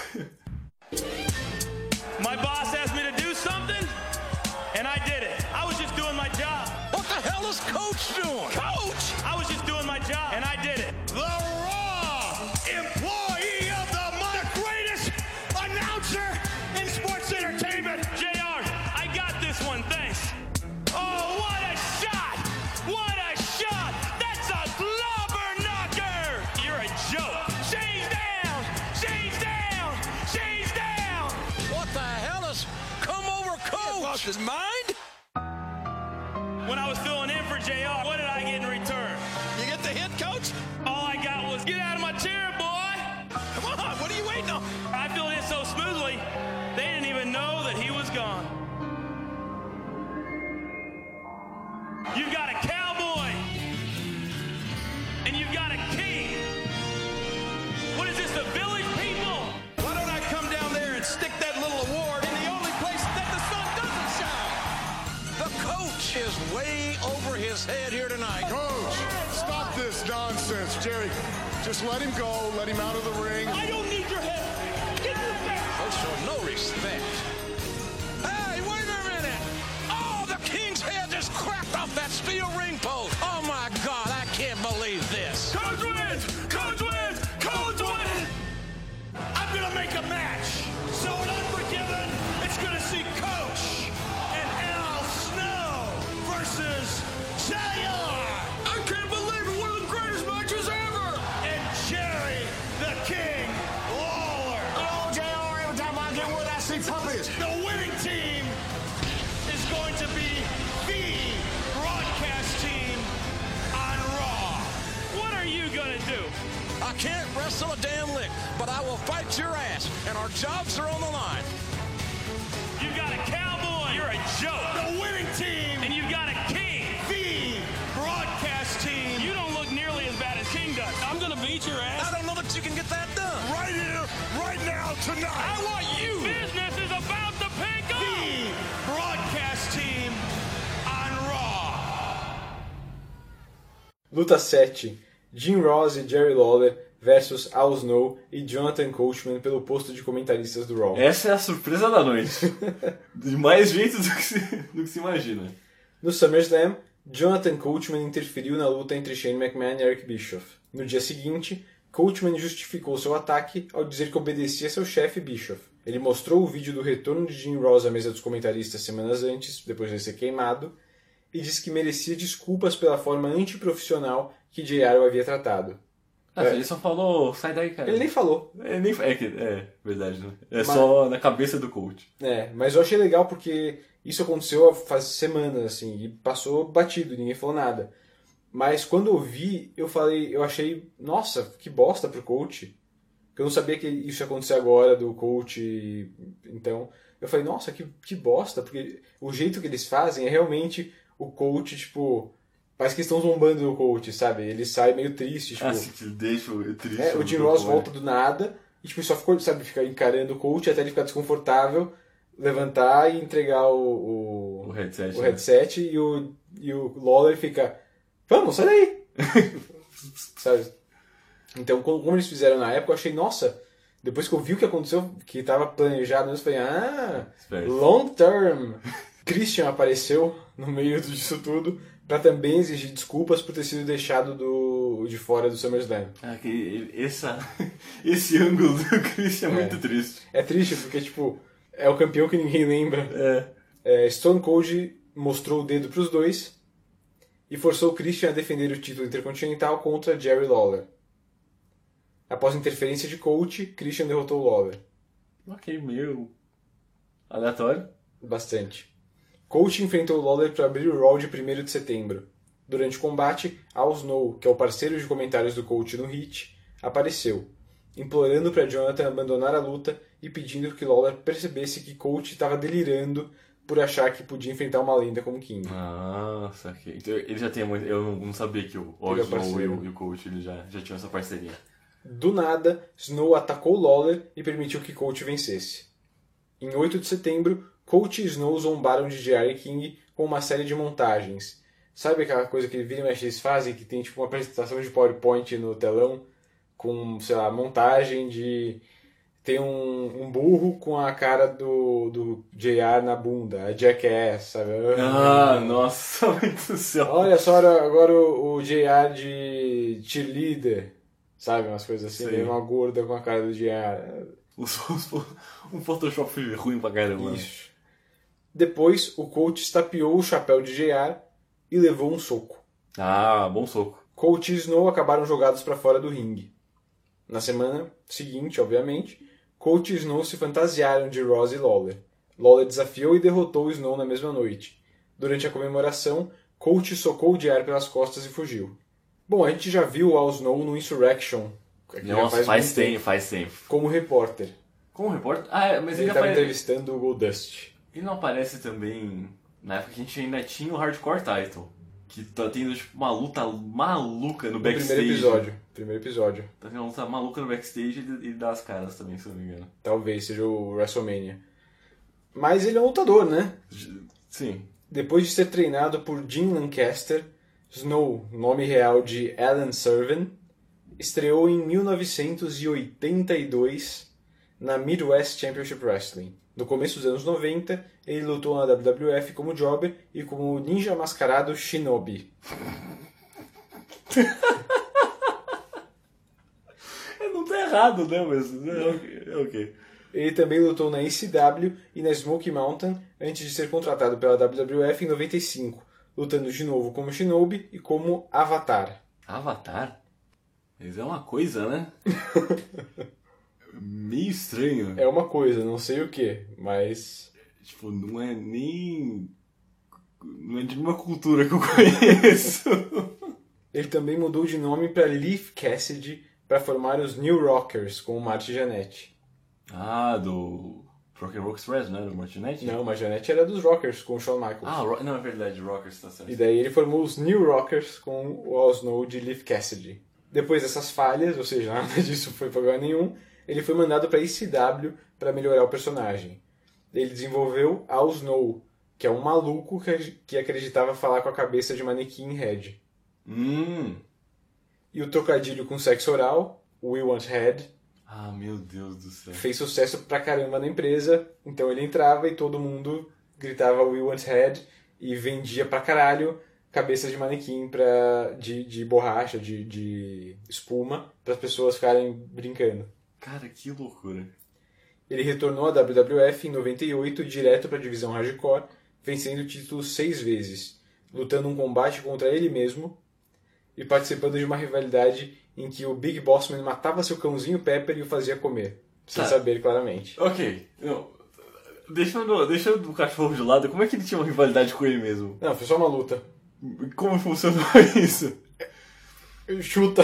His mind? When I was filling in for JR, what did I get in return? You get the hit, Coach? All I got was, get out of my chair, boy! Come on, what are you waiting on? I filled in so smoothly, they didn't even know that he was gone. You've got a cowboy, his head here tonight. Coach, stop this nonsense, Jerry. Just let him go. Let him out of the ring. I don't need your help. Get your back. Coach showed no respect. Hey, wait a minute! Oh, the king's head just cracked off that steel ring post. Fight your ass, and our jobs are on the line. You've got a cowboy. You're a joke. The winning team. And you've got a king. The broadcast team. You don't look nearly as bad as King does. I'm gonna beat your I ass. don't know that you can get that done. Right here, right now, tonight. I want you. Business is about to pick up. The broadcast team on Raw. Luta 7. Jim Ross e Jerry Lawler versus Al Snow e Jonathan Coachman pelo posto de comentaristas do Raw. Essa é a surpresa da noite. De mais jeitos do que se, do que se imagina. No SummerSlam, Jonathan Coachman interferiu na luta entre Shane McMahon e Eric Bischoff. No dia seguinte, Coachman justificou seu ataque ao dizer que obedecia seu chefe Bischoff. Ele mostrou o vídeo do retorno de Jim Ross à mesa dos comentaristas semanas antes, depois de ser queimado, e disse que merecia desculpas pela forma antiprofissional que JR o havia tratado. Ah, É. ele só falou, sai daí, cara. Ele nem falou. É, nem, é, que- é verdade, né? É Mas- só na cabeça do coach. É, mas eu achei legal porque isso aconteceu faz semanas, assim, e passou batido, ninguém falou nada. Mas quando eu vi, eu falei, eu achei, nossa, que bosta pro coach. Eu não sabia que isso ia acontecer agora do coach. Então, eu falei, nossa, que, que bosta, porque o jeito que eles fazem é realmente o coach, tipo. Parece que estão zombando do coach, sabe? Ele sai meio triste, tipo. Ah, se deixa triste. É, o Jim Ross volta do nada e tipo, só ficou, sabe, ficar encarando o coach até ele ficar desconfortável, levantar e entregar o, o, O headset, o né? headset e, o, e o Lawler fica, vamos, sai daí! sabe? Então, como eles fizeram na época, eu achei, nossa, depois que eu vi o que aconteceu, que estava planejado, eu falei, ah, long term! Christian apareceu no meio disso tudo pra também exigir desculpas por ter sido deixado do, de fora do SummerSlam. Ah, que essa, esse ângulo do Christian é, muito triste. É triste porque, tipo, é o campeão que ninguém lembra. É. É, Stone Cold mostrou o dedo pros dois e forçou Christian a defender o título intercontinental contra Jerry Lawler. Após interferência de Coach, Christian derrotou Lawler. Ok, meio aleatório. Bastante. Coach enfrentou Lawler para abrir o Raw de 1 de setembro. Durante o combate, Al Snow, que é o parceiro de comentários do Coach no Hit, apareceu, implorando para Jonathan abandonar a luta e pedindo que Lawler percebesse que Coach estava delirando por achar que podia enfrentar uma lenda como King. Ah, saquei. Então ele já tem muito. Eu não, sabia que o é Osmo e, parceiro. o- e o Coach ele já, já tinham essa parceria. Do nada, Snow atacou Lawler e permitiu que Coach vencesse. Em 8 de setembro, Coach e Snow zombaram de Jerry King com uma série de montagens. Sabe aquela coisa que vira e mexe eles fazem, que tem tipo uma apresentação de PowerPoint no telão, com, sei lá, montagem de. Tem um, um burro com a cara do, do JR na bunda, a Jackass, sabe? Ah, nossa, do céu. Olha só agora agora o, o JR de cheerleader, sabe? Umas coisas assim, Sim. uma gorda com a cara do JR. Um Photoshop ruim pra caramba. Isso. Depois, o coach estapeou o chapéu de JR e levou um soco. Ah, bom soco. Coach e Snow acabaram jogados para fora do ringue. Na semana seguinte, obviamente, Coach e Snow se fantasiaram de Ross e Lawler. Lawler desafiou e derrotou Snow na mesma noite. Durante a comemoração, Coach socou o JR pelas costas e fugiu. Bom, a gente já viu Al Snow no Insurrection. já Nossa, faz, muito tempo, faz tempo. Como repórter. Como repórter? Ah, é, mas Ele ele, estava entrevistando o Goldust. Ele não aparece também na época que a gente ainda tinha o Hardcore Title. Que tá tendo tipo, uma luta maluca no No backstage. primeiro episódio. Primeiro episódio. Tá tendo uma luta maluca no backstage e dá as caras também, se eu não me engano. Talvez seja o WrestleMania. Mas ele é um lutador, né? Sim. Depois de ser treinado por Jim Lancaster, Snow, nome real de Alan Servan, estreou em 1982 na Midwest Championship Wrestling. No começo dos anos 90, ele lutou na WWF como jobber e como ninja mascarado Shinobi. Não tá errado, né? Mas é ok. é ok. Ele também lutou na ECW e na Smoky Mountain antes de ser contratado pela WWF em 95, lutando de novo como Shinobi e como Avatar. Avatar? Mas é uma coisa, né? Meio estranho. É uma coisa, não sei o que, mas. Tipo, não é nem. Não é de nenhuma cultura que eu conheço. Ele também mudou de nome para Leaf Cassidy para formar os New Rockers com o Marty Jannetty. Ah, do. Rock and Roll Express, né? Do Martinete? Não, mas Jannetty era dos Rockers com o Shawn Michaels. Ah, Ro- não, é verdade, Rockers tá certo. E daí ele formou os New Rockers com o Al Snow de Leaf Cassidy. Depois dessas falhas, ou seja, nada disso foi lugar nenhum, ele foi mandado para ECW para melhorar o personagem. Ele desenvolveu Al Snow, que é um maluco que, acreditava falar com a cabeça de manequim Red. Hum. E o trocadilho com sexo oral, We Want Head, Ah, meu Deus do céu. fez sucesso pra caramba na empresa, então ele entrava e todo mundo gritava We Want Head e vendia pra caralho cabeças de manequim pra, de, de borracha, de, de espuma, para as pessoas ficarem brincando. Cara, que loucura. Ele retornou à WWF em 98 direto para a divisão Hardcore, vencendo o título seis vezes, lutando um combate contra ele mesmo e participando de uma rivalidade em que o Big Bossman matava seu cãozinho Pepper e o fazia comer, sem Tá. saber claramente. Ok, não. Deixando, deixando o cachorro de lado, como é que ele tinha uma rivalidade com ele mesmo? Não, foi só uma luta. Como funcionou isso? Chuta.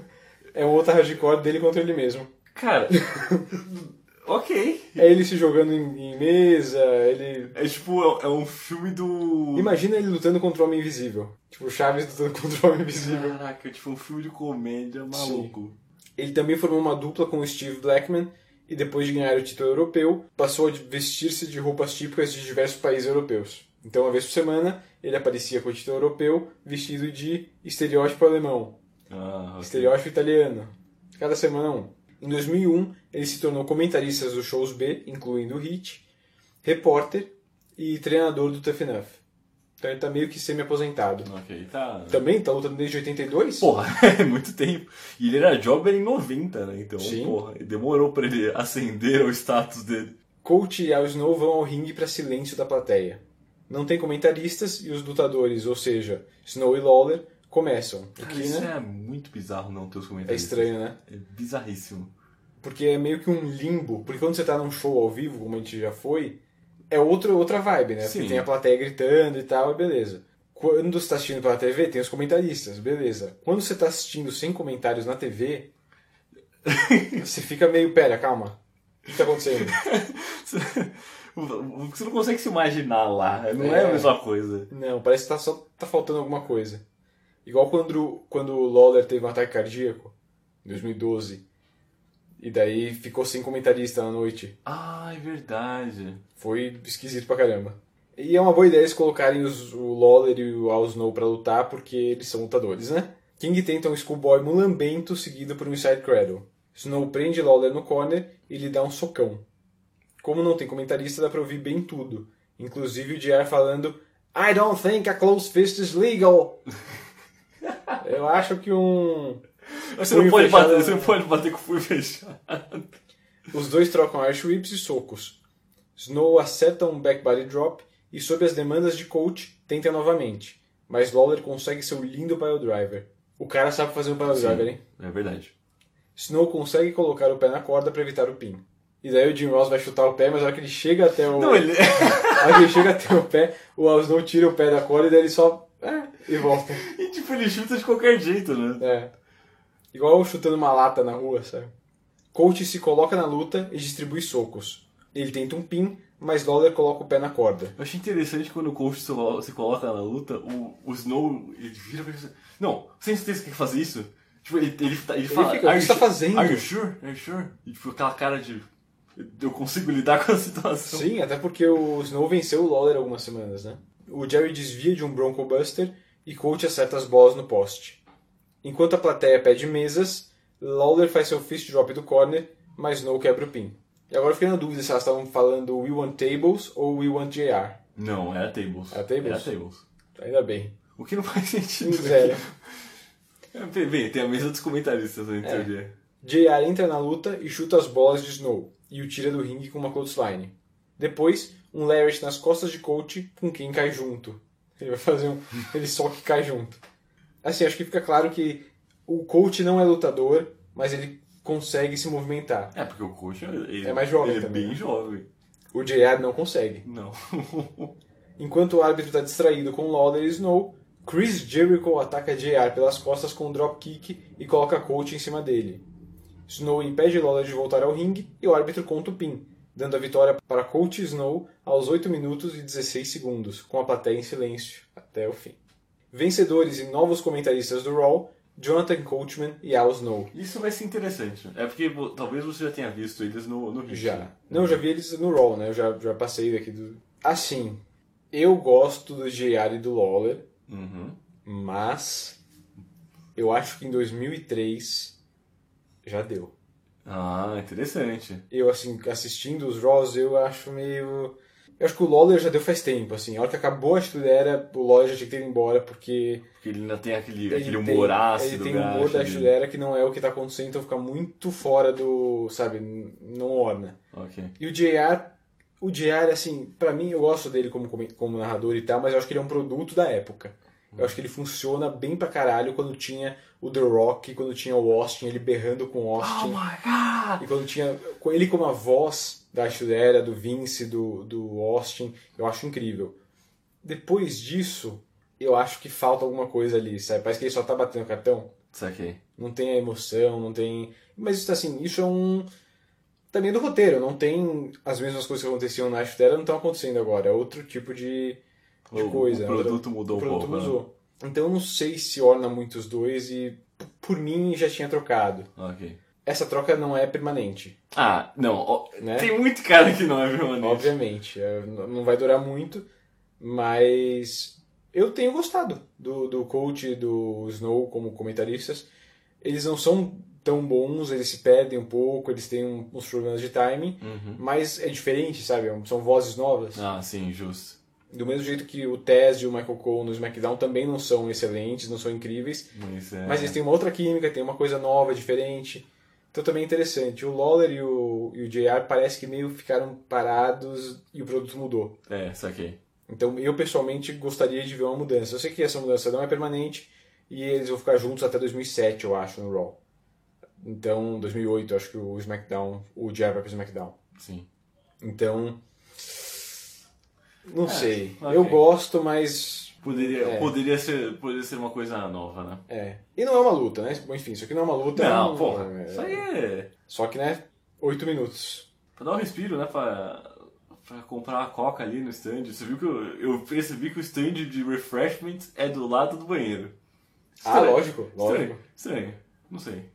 é outro hardcore dele contra ele mesmo. Cara, ok. É ele se jogando em, em mesa, ele. É tipo, é, é um filme do. Imagina ele lutando contra o Homem Invisível. Tipo, Chaves lutando contra o Homem Invisível. Caraca, tipo um filme de comédia maluco. Ele também formou uma dupla com o Steve Blackman e depois de ganhar o título europeu, passou a vestir-se de roupas típicas de diversos países europeus. Então, uma vez por semana, ele aparecia com o título europeu vestido de estereótipo alemão, Ah, ok. estereótipo italiano. Cada semana um. Em 2001, ele se tornou comentarista dos shows B, incluindo o Hit, repórter e treinador do Tough Enough. Então ele tá meio que semi-aposentado. Ok, tá. Também tá lutando desde 82? Porra, é muito tempo. E ele era jobber em 90, né? Então, Sim. porra, demorou pra ele ascender ao status dele. Coach e Al Snow vão ao ringue para silêncio da plateia. Não tem comentaristas e os lutadores, ou seja, Snow e Lawler, começam. Cara, que, isso né? é muito bizarro não ter os É comentários. estranho, né? É bizarríssimo. Porque é meio que um limbo. Porque quando você tá num show ao vivo, como a gente já foi, é outro, outra vibe, né? Sim. Porque tem a plateia gritando e tal, e beleza. Quando você tá assistindo pela TV, tem os comentaristas, beleza. Quando você tá assistindo sem comentários na TV, você fica meio, pera, calma. O que tá acontecendo? Você não consegue se imaginar lá, não é, É. a mesma coisa. Não, parece que tá só tá faltando alguma coisa. Igual quando, quando o Lawler teve um ataque cardíaco, em 2012. E daí ficou sem comentarista na noite. Ah, é verdade. Foi esquisito pra caramba. E é uma boa ideia eles colocarem os, o Lawler e o Al Snow pra lutar, porque eles são lutadores, né? King tenta um schoolboy mulambento seguido por um side cradle. Snow prende Lawler no corner e lhe dá um socão. Como não tem comentarista, dá pra ouvir bem tudo. Inclusive o JR falando I don't think a close fist is legal. Eu acho que um... Você não, pode fechado- bater, você não pode bater com o punho fechado. Os dois trocam Irish Whips e socos. Snow acerta um back body drop e, sob as demandas de coach, tenta novamente. Mas Lawler consegue seu lindo pile driver. O cara sabe fazer um pile Sim, driver, hein? É verdade. Snow consegue colocar o pé na corda para evitar o pin. E daí o Jim Ross vai chutar o pé, mas na hora que ele chega até o. Não, ele- na hora que ele chega até o pé, o Snow tira o pé da corda e daí ele só. É, e volta. E tipo, ele chuta de qualquer jeito, né? É. Igual chutando uma lata na rua, sabe? Coach se coloca na luta e distribui socos. Ele tenta um pin, mas Lawler coloca o pé na corda. Eu achei interessante quando o coach se colo- se coloca na luta, o, o Snow ele vira pra ele fala, Não, você tem certeza que quer fazer isso? Tipo, ele, ele, ele, Ele fala. fica, o que "Are you você tá fazendo?" Are you sure? Are you sure? E tipo, aquela cara de. Eu consigo lidar com a situação. Sim, até porque o Snow venceu o Lawler algumas semanas, né? O Jerry desvia de um Bronco Buster e Coach acerta as bolas no poste. Enquanto a plateia pede mesas, Lawler faz seu fist drop do corner, mas Snow quebra o pin. E agora eu fiquei na dúvida se elas estavam falando We Want Tables ou We Want JR. Não, era Tables. Era Tables? Era Tables. Ainda bem. O que não faz sentido. Zero. É, Bem, bem, tem a mesa dos comentaristas né, em É. JR entra na luta e chuta as bolas de Snow e o tira do ringue com uma clothesline. Depois, um Lariat nas costas de Coach com quem cai junto. Ele vai fazer um. Ele só que cai junto. Assim, acho que fica claro que o Coach não é lutador, mas ele consegue se movimentar. É, porque o coach ele, É mais jovem ele é também, bem né? jovem. O JR não consegue. Não. Enquanto o árbitro está distraído com Lawler e Snow, Chris Jericho ataca JR pelas costas com um dropkick e coloca Coach em cima dele. Snow impede Lawler de voltar ao ringue e o árbitro conta o pin, dando a vitória para Coach Snow aos 8 minutos e 16 segundos, com a plateia em silêncio até o fim. Vencedores e novos comentaristas do Raw, Jonathan Coachman e Al Snow. Isso vai ser interessante. É porque talvez você já tenha visto eles no, no ringue. Já. Não, eu já vi eles no Raw, né? Eu já, já passei daqui do. Assim, eu gosto do JR e do Lawler, Uhum. mas eu acho que em 2003 já deu. Ah, interessante. Eu, assim, assistindo os Raws, eu acho meio. Eu acho que o Lawler já deu faz tempo, assim. A hora que acabou a atitude era, o Lawler já tinha que ter ido embora, porque. Porque ele ainda tem aquele, ele aquele tem- humor ácido. Ele tem um humor da atitude era que não é o que tá acontecendo, então fica muito fora do. Sabe? Não orna. Ok. E o JR, o JR, assim, pra mim eu gosto dele como, como, como narrador e tal, mas eu acho que ele é um produto da época. Eu acho que ele funciona bem pra caralho quando tinha o The Rock, quando tinha o Austin, ele berrando com o Austin. Oh my god! E quando tinha com ele como a voz da Era, do Vince, do, do Austin, eu acho incrível. Depois disso, eu acho que falta alguma coisa ali, sabe? Parece que ele só tá batendo cartão. Saquei. Não tem a emoção, não tem. Mas isso assim, isso é um. Também do roteiro, não tem as mesmas coisas que aconteciam na Era não estão acontecendo agora. É outro tipo de, de O- coisa. o produto mudou o um produto pouco, né? Então eu não sei se orna muito os dois e por mim já tinha trocado. Ok. Essa troca não é permanente. Ah, não. ó, Né? Tem muito cara que não é permanente. Obviamente. é, Não vai durar muito, mas eu tenho gostado do, do coach e do Snow como comentaristas. Eles não são tão bons, eles se perdem um pouco, eles têm uns problemas de timing, Uhum. mas é diferente, sabe? São vozes novas. Ah, sim, justo. Do mesmo jeito que o Taz e o Michael Cole no SmackDown também não são excelentes, não são incríveis. Mas, é- Mas eles têm uma outra química, tem uma coisa nova, diferente. Então também é interessante. O Lawler e o, e o JR parece que meio ficaram parados e o produto mudou. É, saquei. Então eu pessoalmente gostaria de ver uma mudança. Eu sei que essa mudança não é permanente e eles vão ficar juntos até 2007, eu acho, no Raw. Então, 2008, eu acho que o SmackDown, o JR vai pro SmackDown. Sim. Então, não É, sei. ok. Eu gosto, mas Poderia, É. poderia, ser, poderia ser uma coisa nova, né? é. E não é uma luta, né? Bom, Enfim, isso aqui não é uma luta. Não, é- porra. é- Isso aí é. Só que, né? Oito minutos. Pra dar um respiro, né? Pra, pra comprar uma coca ali no stand. Você viu que eu, eu percebi que o stand de refreshment é do lado do banheiro. Ah, lógico, Estranho. lógico. Estranho. Não sei.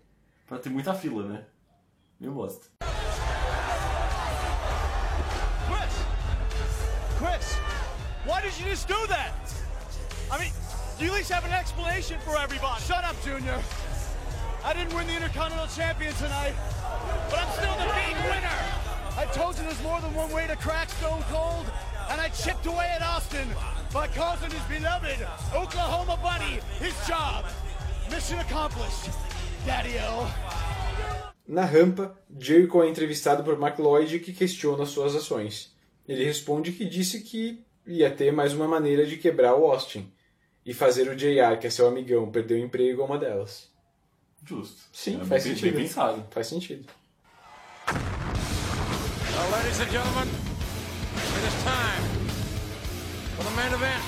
Pra ter muita fila, né? Meio bosta. You just do that? I mean, do you at least have an explanation for everybody? Shut up, Junior. I didn't win the Intercontinental Champion tonight, but I'm still the big winner. I told you there's more than one way to crack Stone Cold, and I chipped away at Austin by causing his beloved Oklahoma buddy his job. Mission accomplished, Daddy-O. Na rampa, Jericho é entrevistado por Mark Lloyd que questiona suas ações. Ele responde que disse que ia ter mais uma maneira de quebrar o Austin e fazer o JR, que é seu amigão, perder o emprego é uma delas. Justo. Sim, É faz bem- sentido. bem pensado. Faz sentido. Well, ladies and gentlemen, it is time for the main event.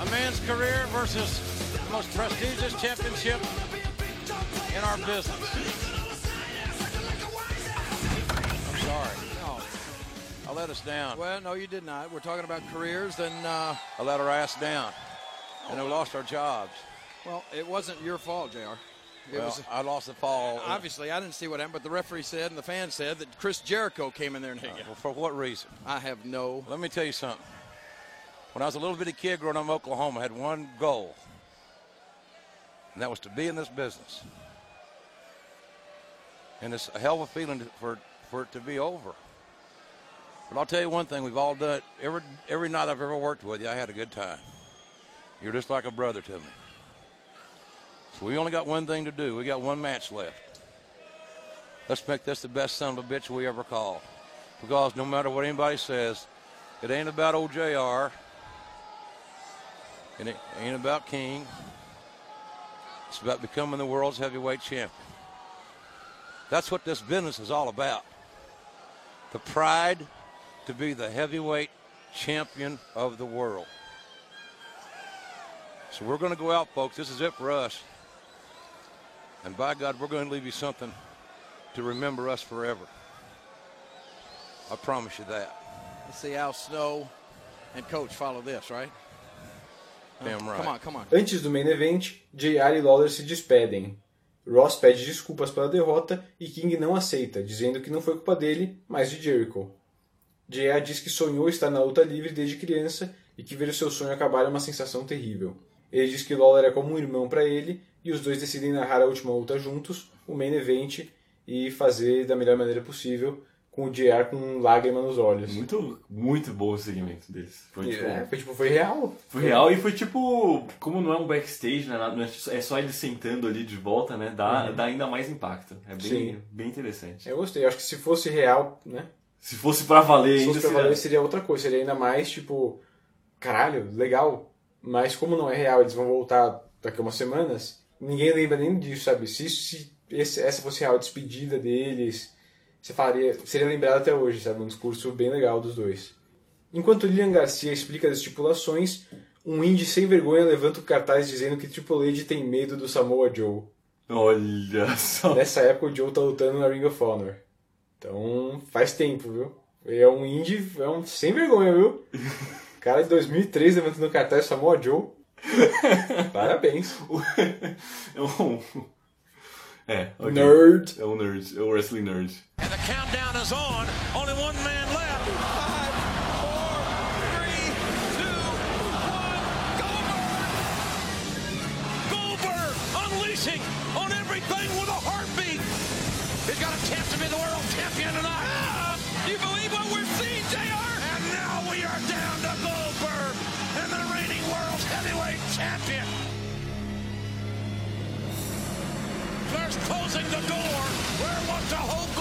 A man's career versus the most prestigious championship in our business. I'm sorry. I let us down. Well, no, you did not. We're talking about careers, and uh, I let our ass down, and we lost our jobs. Well, it wasn't your fault, Jr. It Well, was I lost the fall. obviously I didn't see what happened, but the referee said and the fan said that Chris Jericho came in there and hit you. Well, for what reason? I have no. Let me tell you something. When I was a little bitty kid growing up in Oklahoma, I had one goal, and that was to be in this business. And it's a hell of a feeling for for it to be over. But I'll tell you one thing: we've all done it. Every every night I've ever worked with you, I had a good time. You're just like a brother to me. So we only got one thing to do. We got one match left. Let's make this the best son of a bitch we ever called. Because no matter what anybody says, it ain't about old JR. It ain't about King. It's about becoming the world's heavyweight champion. That's what this business is all about. The pride to be the heavyweight champion of the world. So we're going to go out, folks. This is it for us. And by God, we're going to leave you something to remember us forever. I promise you that. Let's see Al Snow and Coach follow this, right? Damn right. Come on, come on. Antes do main event, JR e Lawler se despedem. Ross pede desculpas pela derrota e King não aceita, dizendo que não foi culpa dele, mas de Jericho. JR diz que sonhou estar na luta livre desde criança e que ver o seu sonho acabar é uma sensação terrível. Ele diz que Lawler é como um irmão para ele e os dois decidem narrar a última luta juntos, o main event, e fazer da melhor maneira possível, com o JR com lágrima nos olhos. Muito, muito bom o segmento deles. Foi, tipo, É, foi tipo, foi real. Foi real e foi tipo, como não é um backstage, né, é, é só ele sentando ali de volta, né? Dá, Uhum. dá ainda mais impacto. É bem, Sim. bem interessante. Eu gostei, acho que se fosse real, né? Se fosse pra valer Se fosse pra seria- valer, seria outra coisa, seria ainda mais tipo, caralho, legal. Mas como não é real, eles vão voltar daqui a umas semanas, ninguém lembra nem disso, sabe? Se, isso- se esse, essa fosse real, a despedida deles, você faria, seria lembrado até hoje, sabe? Um discurso bem legal dos dois. Enquanto Lilian Garcia explica as estipulações, um indie sem vergonha levanta o cartaz dizendo que Triple H tem medo do Samoa Joe. Olha só. Nessa época o Joe tá lutando na Ring of Honor. Então faz tempo, viu? Ele é um indie, é um sem vergonha, viu? Cara de 2003 levantando o cartaz Samoa Joe. Parabéns. É um. É, ok. Nerd. É um nerd. É um wrestling nerd. And the countdown is on. Only one man left. Five, four, three, two, one. Goldberg! Goldberg unleashing on everything with a heartbeat. He's got a chance to be the world champion tonight. Yeah. You believe what we're seeing, JR? And now we are down to Goldberg and the reigning world heavyweight champion. First closing the door where was the Hulk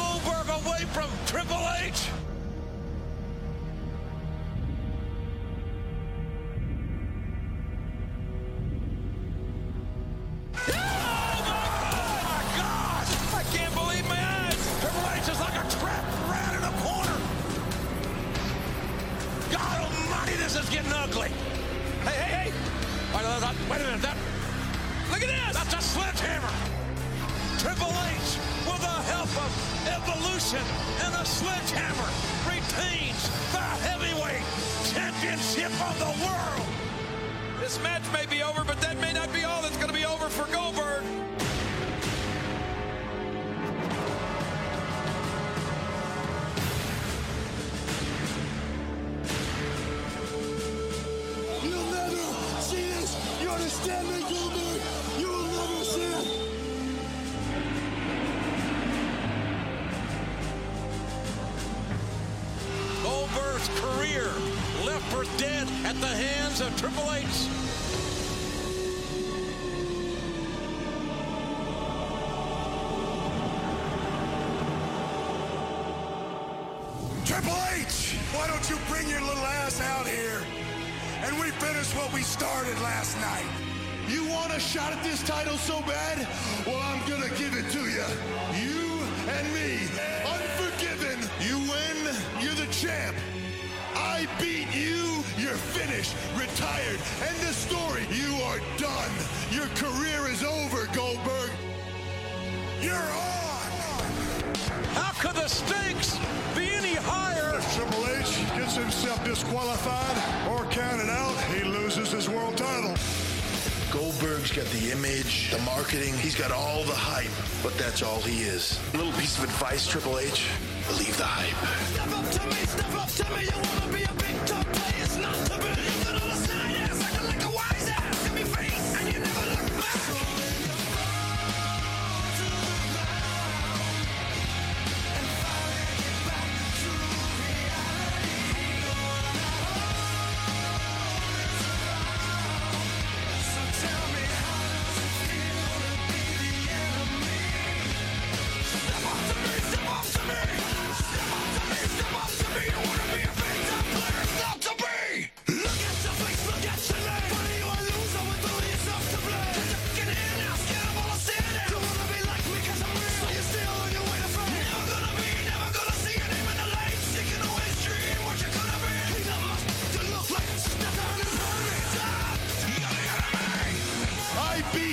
that's all he is. Little piece of advice, Triple H, believe the hype. Step up to me, step up to me. You wanna be a big top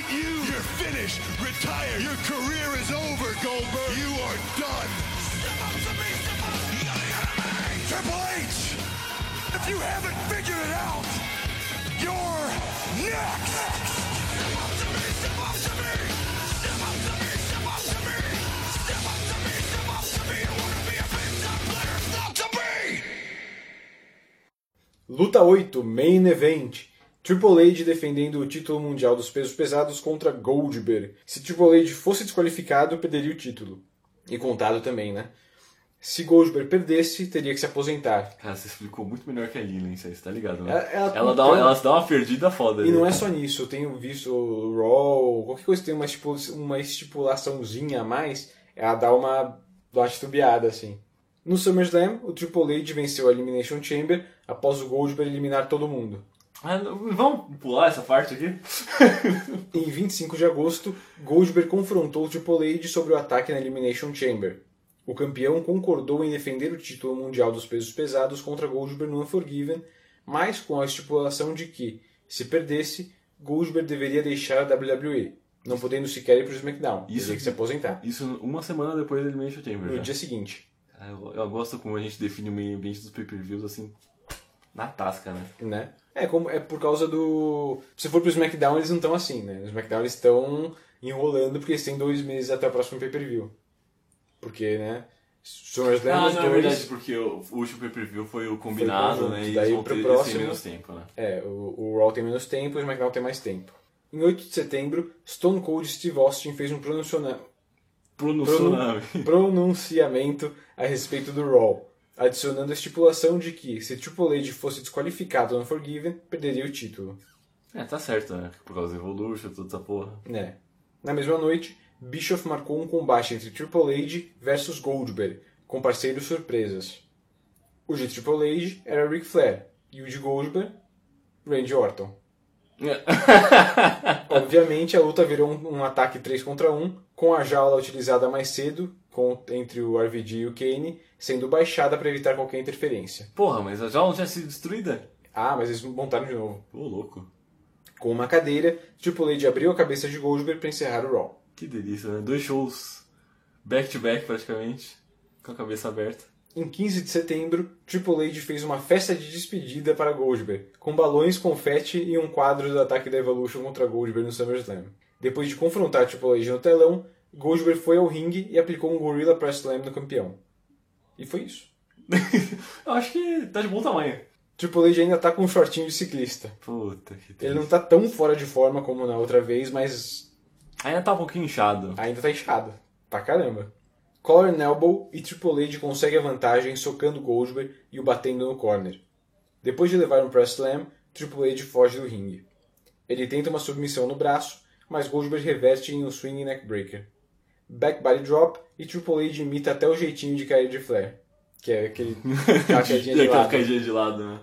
beat you. You're finished, Retire. Your career is over, Goldberg. You are done. Step up to me, step up. Triple H, if you haven't figured it out, you're next. Luta 8, Main Event. Triple H defendendo o título mundial dos pesos pesados contra Goldberg. Se Triple H fosse desqualificado, perderia o título. E contado também, né? Se Goldberg perdesse, teria que se aposentar. Cara, você explicou muito melhor que a Lilian, você tá ligado, né? Ela- ela ela, dá, uma- ela dá uma perdida foda. E né? não é só nisso, eu tenho visto o Raw, qualquer coisa que tem uma, estipu- uma estipulaçãozinha a mais, ela dá uma, uma titubeada, assim. No SummerSlam, o Triple H venceu a Elimination Chamber após o Goldberg eliminar todo mundo. Ah, vamos pular essa parte aqui? Em 25 de agosto, Goldberg confrontou o Triple H sobre o ataque na Elimination Chamber. O campeão concordou em defender o título mundial dos pesos pesados contra Goldberg no Unforgiven, mas com a estipulação de que, se perdesse, Goldberg deveria deixar a WWE, não podendo sequer ir para o SmackDown, Isso- que se aposentar. Isso uma semana depois da Elimination Chamber. No já. dia seguinte. Ah, Eu, eu gosto como a gente define o meio ambiente dos pay-per-views assim, na tasca, né? né? É, como, é por causa do. Se for pro SmackDown, eles não estão assim, né? No SmackDown eles estão enrolando porque eles têm dois meses até o próximo pay-per-view. Porque, né? SummerSlam, Ah, os não, é dois. verdade, porque o, o último pay-per-view foi o combinado, conjunto. né? E Daí pro próximo- menos tempo, né? É, o, o Raw tem menos tempo e o SmackDown tem mais tempo. Em 8 de setembro, Stone Cold Steve Austin fez um pronunciona... Pronunciamento a respeito do Raw, adicionando a estipulação de que, se Triple H fosse desqualificado no Unforgiven, perderia o título. É, tá certo, né? Por causa do Evolution, toda essa porra. né? Na mesma noite, Bischoff marcou um combate entre Triple H versus Goldberg, com parceiros surpresas. O de Triple H era Ric Flair e o de Goldberg, Randy Orton. Obviamente, a luta virou um, um ataque 3 contra 1, com a jaula utilizada mais cedo com, entre o RVD e o Kane sendo baixada para evitar qualquer interferência. Porra, mas a jaula não tinha sido destruída? Ah, mas eles montaram de novo. Pô, louco. Com uma cadeira, Triple H abriu a cabeça de Goldberg para encerrar o Raw. Que delícia, né? Dois shows back-to-back praticamente, com a cabeça aberta. Em 15 de setembro, Triple H fez uma festa de despedida para Goldberg, com balões, confete e um quadro do ataque da Evolution contra Goldberg no SummerSlam. Depois de confrontar Triple H no telão, Goldberg foi ao ringue e aplicou um Gorilla Press Slam no campeão. E foi isso. Eu acho que tá de bom tamanho. Triple H ainda tá com um shortinho de ciclista. Puta que Ele não tá tão fora de forma como na outra vez, mas. Ainda tá um pouquinho inchado. Ainda tá inchado. Pra caramba. Collar and Elbow e Triple H consegue a vantagem socando Goldberg e o batendo no corner. Depois de levar um press slam, Triple H foge do ringue. Ele tenta uma submissão no braço, mas Goldberg reverte em um swing neckbreaker. Back body drop e Triple H imita até o jeitinho de cair de Flair, que é aquele aquela caidinha de lado. de lado, né?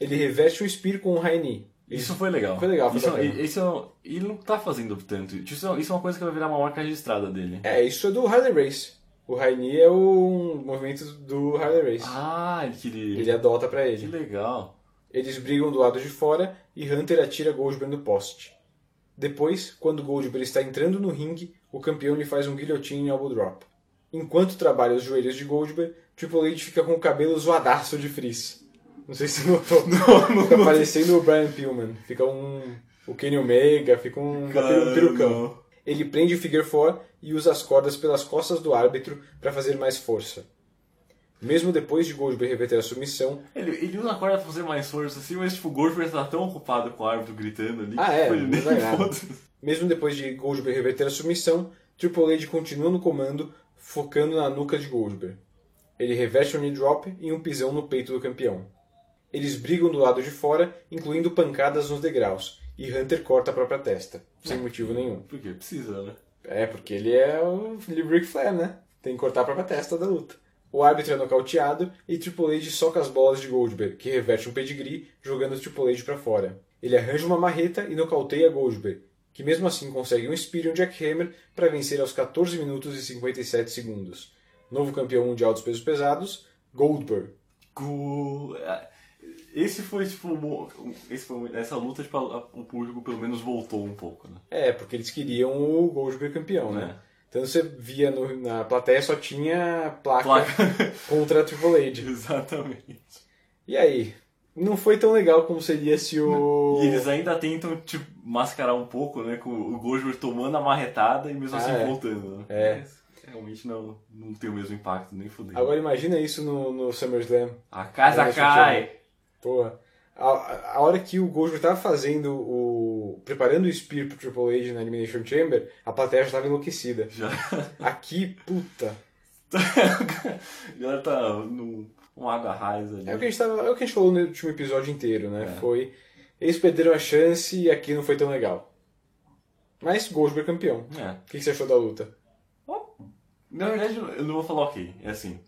Ele reverte o Spear com high knee. Isso foi legal. Foi legal, foi isso, bacana. isso não- ele não tá fazendo tanto. Isso, é- isso é uma coisa que vai virar uma marca registrada dele. É, isso é do Harley Race. O knee é o um movimento do Harley Race. Ah, ele queria. Ele adota pra ele. Que legal. Eles brigam do lado de fora e Hunter atira Goldberg no poste. Depois, quando Goldberg está entrando no ringue, o campeão lhe faz um guillotine elbow drop. Enquanto trabalha os joelhos de Goldberg, Triple H fica com o cabelo zoadaço de frizz. Não sei se você notou. fica parecendo o Brian Pillman. Fica um... o Kenny Omega, fica um, Cara, um perucão. não. Ele prende o figure four e usa as cordas pelas costas do árbitro para fazer mais força. Mesmo depois de Goldberg reverter a submissão, Ele, ele usa a corda pra fazer mais força assim, mas tipo, o Goldberg tá tão ocupado com o árbitro gritando ali. Ah, que, é, tipo, ele nem. Mesmo depois de Goldberg reverter a submissão, Triple H continua no comando, focando na nuca de Goldberg. Ele reverte um knee drop e um pisão no peito do campeão. Eles brigam do lado de fora, incluindo pancadas nos degraus, e Hunter corta a própria testa, sem motivo nenhum. Porque precisa, né? É, porque ele é o Ric Flair, né? Tem que cortar a própria testa da luta. O árbitro é nocauteado e Triple H soca as bolas de Goldberg, que reverte um pedigree, jogando Triple H pra fora. Ele arranja uma marreta e nocauteia Goldberg, que mesmo assim consegue um Spear e um Jackhammer para vencer aos 14 minutos e 57 segundos. Novo campeão mundial dos pesos pesados, Goldberg. Go- Esse foi, tipo, esse foi, essa luta, tipo, o público pelo menos voltou um pouco, né? É, porque eles queriam o Goldberg campeão, né? É. Então você via no- na plateia só tinha placa, Placa. contra Triple H. Exatamente. E aí? Não foi tão legal como seria se o. E eles ainda tentam, tipo, mascarar um pouco, né? Com o Goldberg tomando a marretada e mesmo Ah, assim é. voltando, né? É. Mas realmente não, não tem o mesmo impacto, nem fudendo. Agora imagina isso no, no SummerSlam. A casa cai! Porra. A, a hora que o Goldberg tava fazendo o. preparando o Spear pro Triple H na Elimination Chamber, a plateia já tava enlouquecida. Já. Aqui, puta. Galera tá num um água raiz ali. É o, que a gente tava, é o que a gente falou no último episódio inteiro, né? É. Foi. Eles perderam a chance e aqui não foi tão legal. Mas Goldberg campeão. É. O que que você achou da luta? Na verdade, eu não vou falar ok. É assim.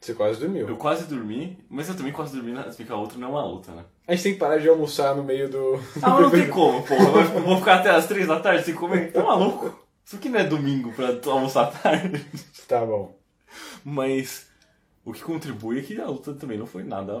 Você quase dormiu. Eu quase dormi, mas eu também quase dormi na porque a outra não é uma luta, né? A gente tem que parar de almoçar no meio do. Ah, mas não tem como, porra. Eu vou- ficar até as três da tarde sem comer. Tá maluco? Isso aqui não é domingo pra almoçar tarde. Tá bom. Mas o que contribui é que a luta também não foi nada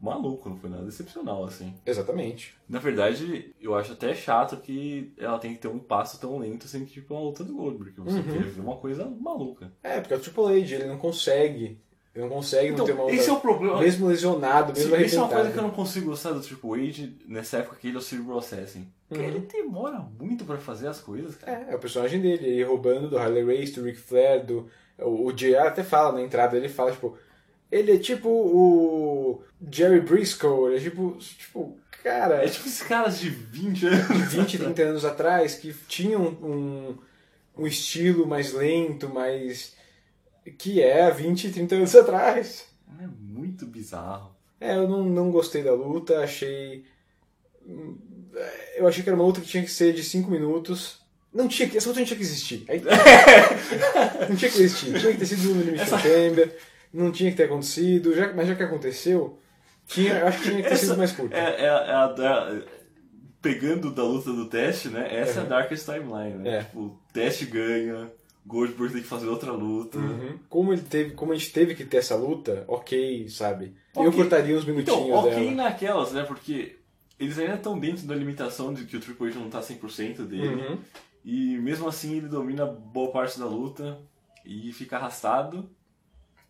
maluco, não foi nada excepcional, assim. Exatamente. Na verdade, eu acho até chato que ela tem que ter um passo tão lento que, tipo, uma luta do Goldberg. Você Uhum. quer ver uma coisa maluca. É, porque é o Triple H, ele não consegue. Ele não consegue Então, não ter uma luta. esse é o problema. Mesmo lesionado, mesmo Sim, Isso é uma coisa que eu não consigo gostar do Triple H nessa época que ele é o Cerebral Assassin. Uhum. ele demora muito pra fazer as coisas, cara. É, é o personagem dele, ele roubando do Harley Race, do Ric Flair, do. O, o JR até fala na entrada, ele fala, tipo. Ele é tipo o Jerry Briscoe, ele é tipo. tipo cara. É tipo esses caras de 20 anos. 20, 30 anos atrás que tinham um, um estilo mais lento, mais. Que é há 20, 30 anos atrás. É muito bizarro. É, eu não, não gostei da luta, achei. Eu achei que era uma luta que tinha que ser de 5 minutos Não tinha que, essa luta não tinha que existir. Não tinha que existir. Tinha que ter sido no Elimination Chamber, não tinha que ter acontecido, já, mas já que aconteceu, tinha, acho que tinha que ter sido mais curto. É, é, é pegando da luta do teste, né? Essa é a Uhum. Darkest Timeline, né? É. Tipo, o teste ganha, Goldberg tem que fazer outra luta. Uhum. Como, ele teve, como a gente teve que ter essa luta, ok, sabe? Eu Ok. cortaria uns minutinhos Então, ok dela. naquelas, né? Porque eles ainda estão dentro da limitação de que o Triple H não tá 100% dele. Uhum. E mesmo assim ele domina boa parte da luta e fica arrastado.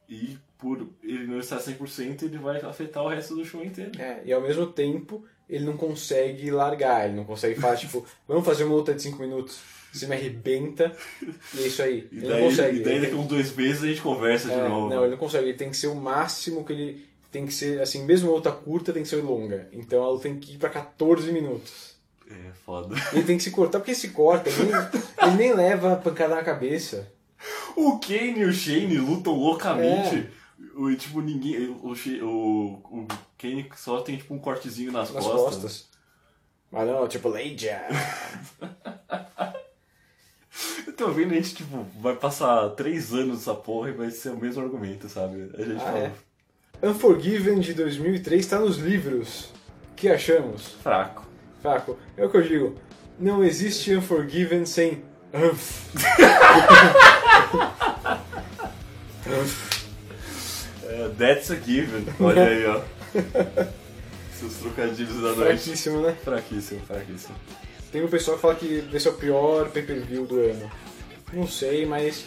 E por ele não estar 100%, ele vai afetar o resto do show inteiro. É, e ao mesmo tempo, ele não consegue largar, ele não consegue falar, tipo, vamos fazer uma luta de 5 minutos. Você me arrebenta, e é isso aí. E ele daí, não consegue. e daí daqui uns dois meses a gente conversa de É, novo. Não, ele não consegue. Ele tem que ser o máximo que ele. Tem que ser, assim, mesmo a luta curta tem que ser longa. Então a luta tem que ir pra 14 minutos. É foda. Ele tem que se cortar, porque se corta, ele nem, ele nem leva a pancada na cabeça. O Kane e o Shane lutam loucamente. É. O, tipo, ninguém. O, o, o Kane só tem tipo um cortezinho nas, Nas costas. costas. Mas não, tipo, Leija. Eu tô vendo a gente, tipo, vai passar três anos nessa porra e vai ser o mesmo argumento, sabe? A gente Ah, fala. é. Unforgiven de 2003 está nos livros. O que achamos? Fraco. Fraco. É o que eu digo. Não existe Unforgiven sem Unf. É, that's a given. Olha aí, ó. Seus trocadilhos da noite. Fraquíssimo, né? Fraquíssimo, fraquíssimo. Tem um pessoal que fala que esse é o pior pay-per-view do ano. Não sei, mas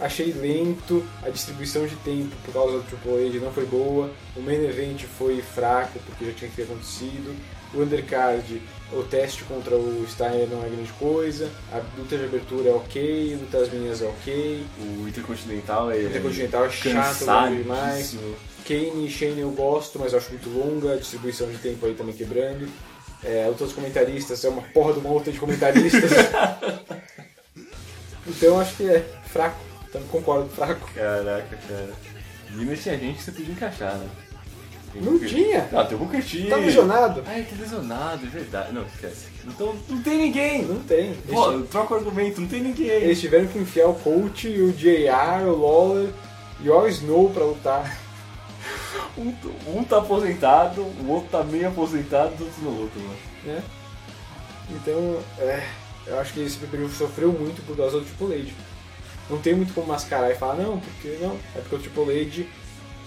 achei lento, a distribuição de tempo por causa do Triple H não foi boa, o main event foi fraco porque já tinha que ter acontecido, o undercard, o teste contra o Steiner não é grande coisa, a luta de abertura é ok, a luta das meninas é ok, O Intercontinental é. o Intercontinental é chato demais, Kane e Shane eu gosto, mas eu acho muito longa, a distribuição de tempo aí também quebrando. É, dos comentaristas é uma porra de uma luta de comentaristas. então acho que é fraco. Então concordo, fraco. Caraca, cara. E ainda tinha gente que você podia encaixar, né? Tem Não Booker- tinha. Ah, tem o Booker T. Tá lesionado? Ai, tá lesionado, é verdade. Não, esquece. Então, não tem ninguém. Não tem. Pô, Eles, troca o argumento, não tem ninguém. eles tiveram que enfiar o coach, o JR, o Lawler e o Snow pra lutar. Um, um tá aposentado, o outro tá meio aposentado, os outros não lutam, mano. né? Então, é, eu acho que esse pay sofreu muito por causa do Triple H. Não tem muito como mascarar e falar, não, porque não, é porque o Triple H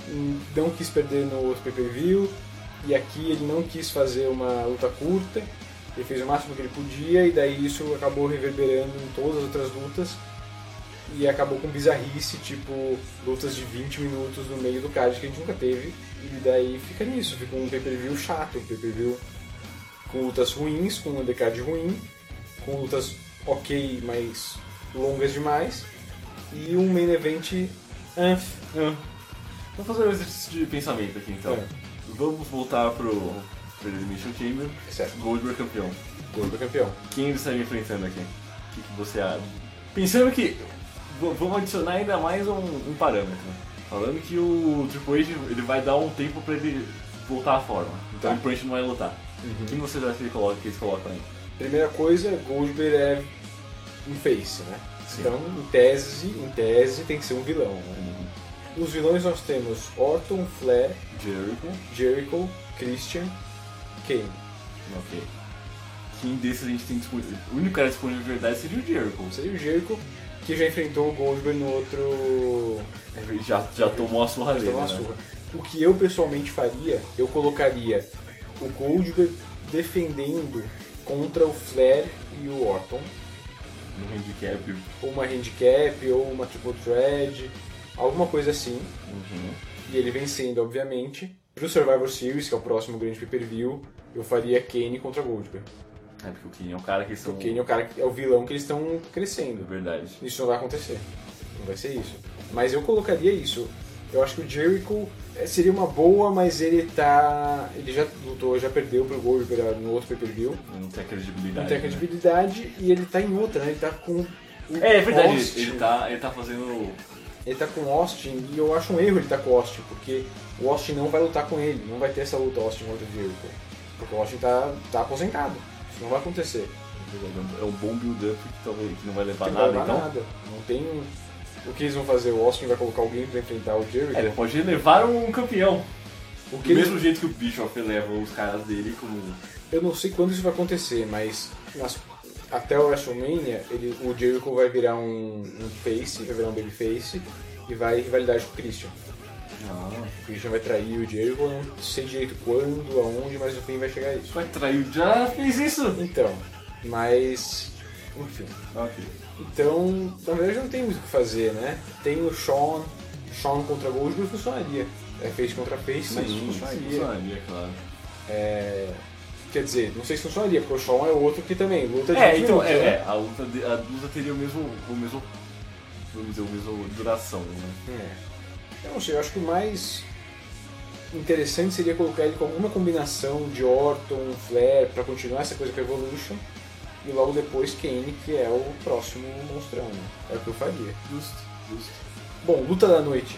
hum, não quis perder no outro pay-per-view e aqui ele não quis fazer uma luta curta, ele fez o máximo que ele podia e daí isso acabou reverberando em todas as outras lutas e acabou com bizarrice, tipo lutas de 20 minutos no meio do card que a gente nunca teve e daí fica nisso, fica um pay-per-view chato, um pay-per-view com lutas ruins, com um undercard ruim, com lutas ok, mas longas demais, e um main event anf. Vamos fazer um exercício de pensamento aqui então. É. Vamos voltar pro, pro Elimination Chamber. Certo. Goldberg campeão. Goldberg campeão. Quem ele estaria enfrentando aqui? O que, que você acha? Pensando que. Vamos adicionar ainda mais um, um parâmetro. Falando que o Triple H ele vai dar um tempo pra ele voltar à forma. Então Tá. ele provavelmente não vai lutar. Quem você acha que, ele coloca, que eles colocam aí? Primeira coisa, Goldberg é um face, né? Sim. Então, em tese, em tese, tem que ser um vilão, né? Nos vilões nós temos Orton, Flair, Jericho. Jericho, Christian, Kane. Ok. Quem desses a gente tem disponível? O único cara disponível de verdade seria o Jericho. Seria o Jericho, que já enfrentou o Goldberg no outro Já, já tomou a surra dele. né? surra. O que eu pessoalmente faria, eu colocaria o Goldberg defendendo contra o Flair e o Orton. No handicap. Ou uma handicap, ou uma triple thread, alguma coisa assim. Uhum. E ele vencendo, obviamente. Pro Survivor Series, que é o próximo grande pay-per-view, eu faria Kane contra Goldberg. É porque o Kane é o cara que são. O Kane é o cara que é o vilão que eles estão crescendo. É verdade. Isso não vai acontecer. Não vai ser isso. Mas eu colocaria isso. Eu acho que o Jericho eh, seria uma boa, mas ele tá. Ele já lutou, já perdeu pro Goldberg no outro pay-per-view. Não tem credibilidade. Não tem né? credibilidade e ele tá em outra, né? Ele tá com. É, é verdade, Austin. ele tá, ele tá fazendo. Ele tá com o Austin e eu acho um erro ele tá com o Austin, porque o Austin não vai lutar com ele, não vai ter essa luta Austin contra o Jericho. Porque o Austin tá, tá aposentado. Não vai acontecer. É um bom build-up que, talvez, que não vai levar Não nada, vai levar então. nada. Não tem. O que eles vão fazer? O Austin vai colocar alguém pra enfrentar o Jericho? É, ele pode levar um campeão. O Do que mesmo eles- jeito que o Bischoff leva os caras dele como. Eu não sei quando isso vai acontecer, mas nas- até o WrestleMania, ele, o Jericho vai virar um, um face, vai virar um babyface e vai rivalidade com o Christian. O Christian vai trair o Jericho, eu não sei direito quando, aonde, mas no fim vai chegar isso. Vai trair o já fez isso? Então, mas. Enfim. Ok. Então, na verdade não tem muito o que fazer, né? Tem o Sean, Sean contra Goldberg funcionaria. É face contra face, mas Sim, funcionaria. funcionaria, claro. É, Quer dizer, não sei se funcionaria, porque o Sean é outro que também luta de É, 20 então, minutos, é, né? é, a, luta de- a luta teria o mesmo, o mesmo, vamos dizer, o mesmo duração, né? É. Eu não sei, eu acho que o mais interessante seria colocar ele com alguma combinação de Orton, Flair, pra continuar essa coisa com a Evolution, e logo depois Kane, que é o próximo monstrão, né? É o que eu faria. Justo, justo. Bom, luta da noite.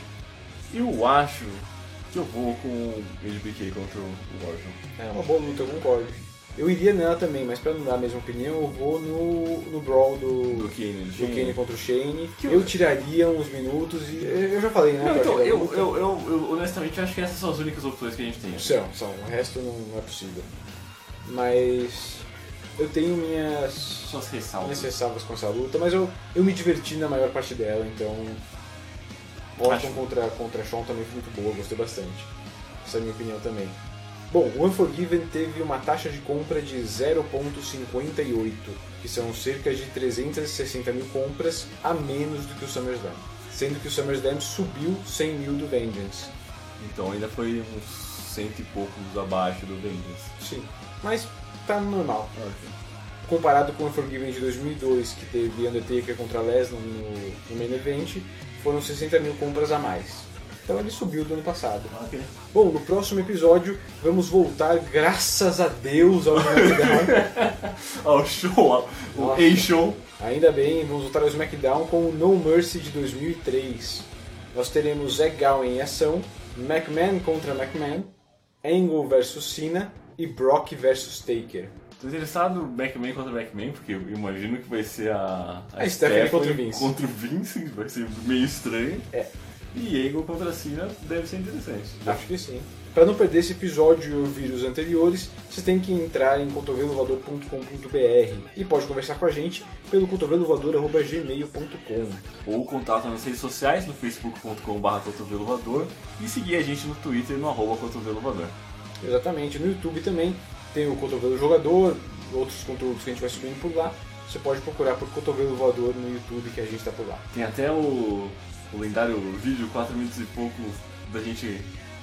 Eu acho que eu vou com o HBK contra o Orton. É uma boa luta, eu concordo. Eu iria nela também, mas pra não dar a mesma opinião, eu vou no, no brawl do, Do Kane, do Shane. Kane contra o Shane. Que eu tiraria uns minutos e. Eu já falei, né? Não, então, da eu, eu, eu, eu honestamente acho que essas são as únicas opções que a gente tem. São, são. O resto não, não é possível. Mas eu tenho minhas, Suas ressalvas. minhas ressalvas com essa luta, mas eu, eu me diverti na maior parte dela, então. Orton Acho- contra, contra Shawn também foi muito boa, gostei bastante. Essa é a minha opinião também. Bom, o Unforgiven teve uma taxa de compra de 0.58, que são cerca de 360 mil compras a menos do que o SummerSlam. Sendo que o SummerSlam subiu 100 mil do Vengeance. Então ainda foi uns cento e poucos abaixo do Vengeance. Sim, mas tá normal. Comparado com o Unforgiven de 2002, que teve Undertaker contra Lesnar no, no main event, foram 60 mil compras a mais. Então ele subiu do ano passado. Bom, no próximo episódio vamos voltar, graças a Deus, ao SmackDown. ao show, o Nossa. A-Show. Ainda bem, vamos voltar ao SmackDown com o No Mercy de 2003. Nós teremos Zack Gowen em ação, McMahon contra McMahon, Angle versus Cena e Brock versus Taker. Tô interessado no Backman contra Backman, porque eu imagino que vai ser a, A Stephanie contra o Vince. contra o Vince, vai ser meio estranho. É. E Angle contra a Cena deve ser interessante. Acho que sim. Para não perder esse episódio e ouvir os anteriores, você tem que entrar em cotovelovador.com.br e pode conversar com a gente pelo cotovelovador.gmail.com. Ou contato nas redes sociais, no facebook.com.br cotovelovador e seguir a gente no Twitter no arroba cotovelovador. Exatamente. No YouTube também tem o Cotovelo Jogador, outros conteúdos que a gente vai subindo por lá. Você pode procurar por Cotovelo Voador no YouTube que a gente está por lá. Tem até o, o lendário vídeo, 4 minutos e pouco, da gente.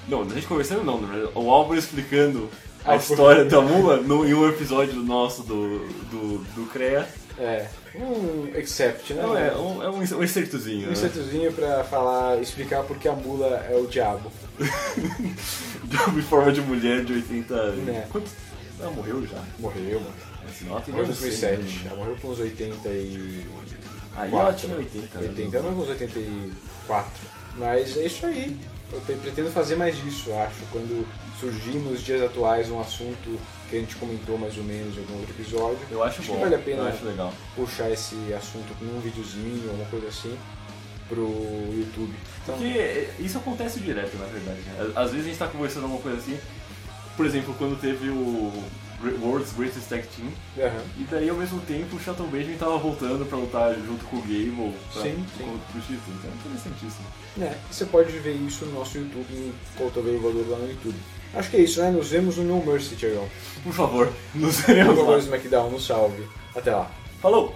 Não, da gente conversando não, verdade, o Álvaro explicando a Ah, história da mula no, em um episódio nosso do, do, do CREA. É, um except, né? Não, é um, é um, um excertozinho. Um né? insertozinho pra falar, explicar porque a mula é o diabo. em forma de mulher de 80 anos. É. Quantos? Ela morreu já? Morreu, mano. É, Morreu em menos 2007. cem, né? Ela morreu com uns 80 e... Aí ela tinha 80, né? 80, ela morreu com uns 84. Mas é isso aí. Eu pre- pretendo fazer mais disso, acho. Quando surgir nos dias atuais um assunto que a gente comentou mais ou menos em algum outro episódio. Eu acho que bom, vale a pena acho puxar esse assunto com um videozinho, alguma coisa assim, pro YouTube. Então, Porque isso acontece direto, na verdade. né? Às vezes a gente tá conversando alguma coisa assim, por exemplo, quando teve o World's Greatest Tag Team, Aham. e daí ao mesmo tempo o Shelton Benjamin tava voltando pra lutar junto com o Gable pra, Sim, sim. pro título. Então é interessantíssimo. É, você pode ver isso no nosso YouTube, em Cotovelo Voador lá no YouTube. Acho que é isso, né? Nos vemos no No Mercy, Tiagão. Por favor, nos Por veremos favor, lá. SmackDown, nos salve. Até lá. Falou!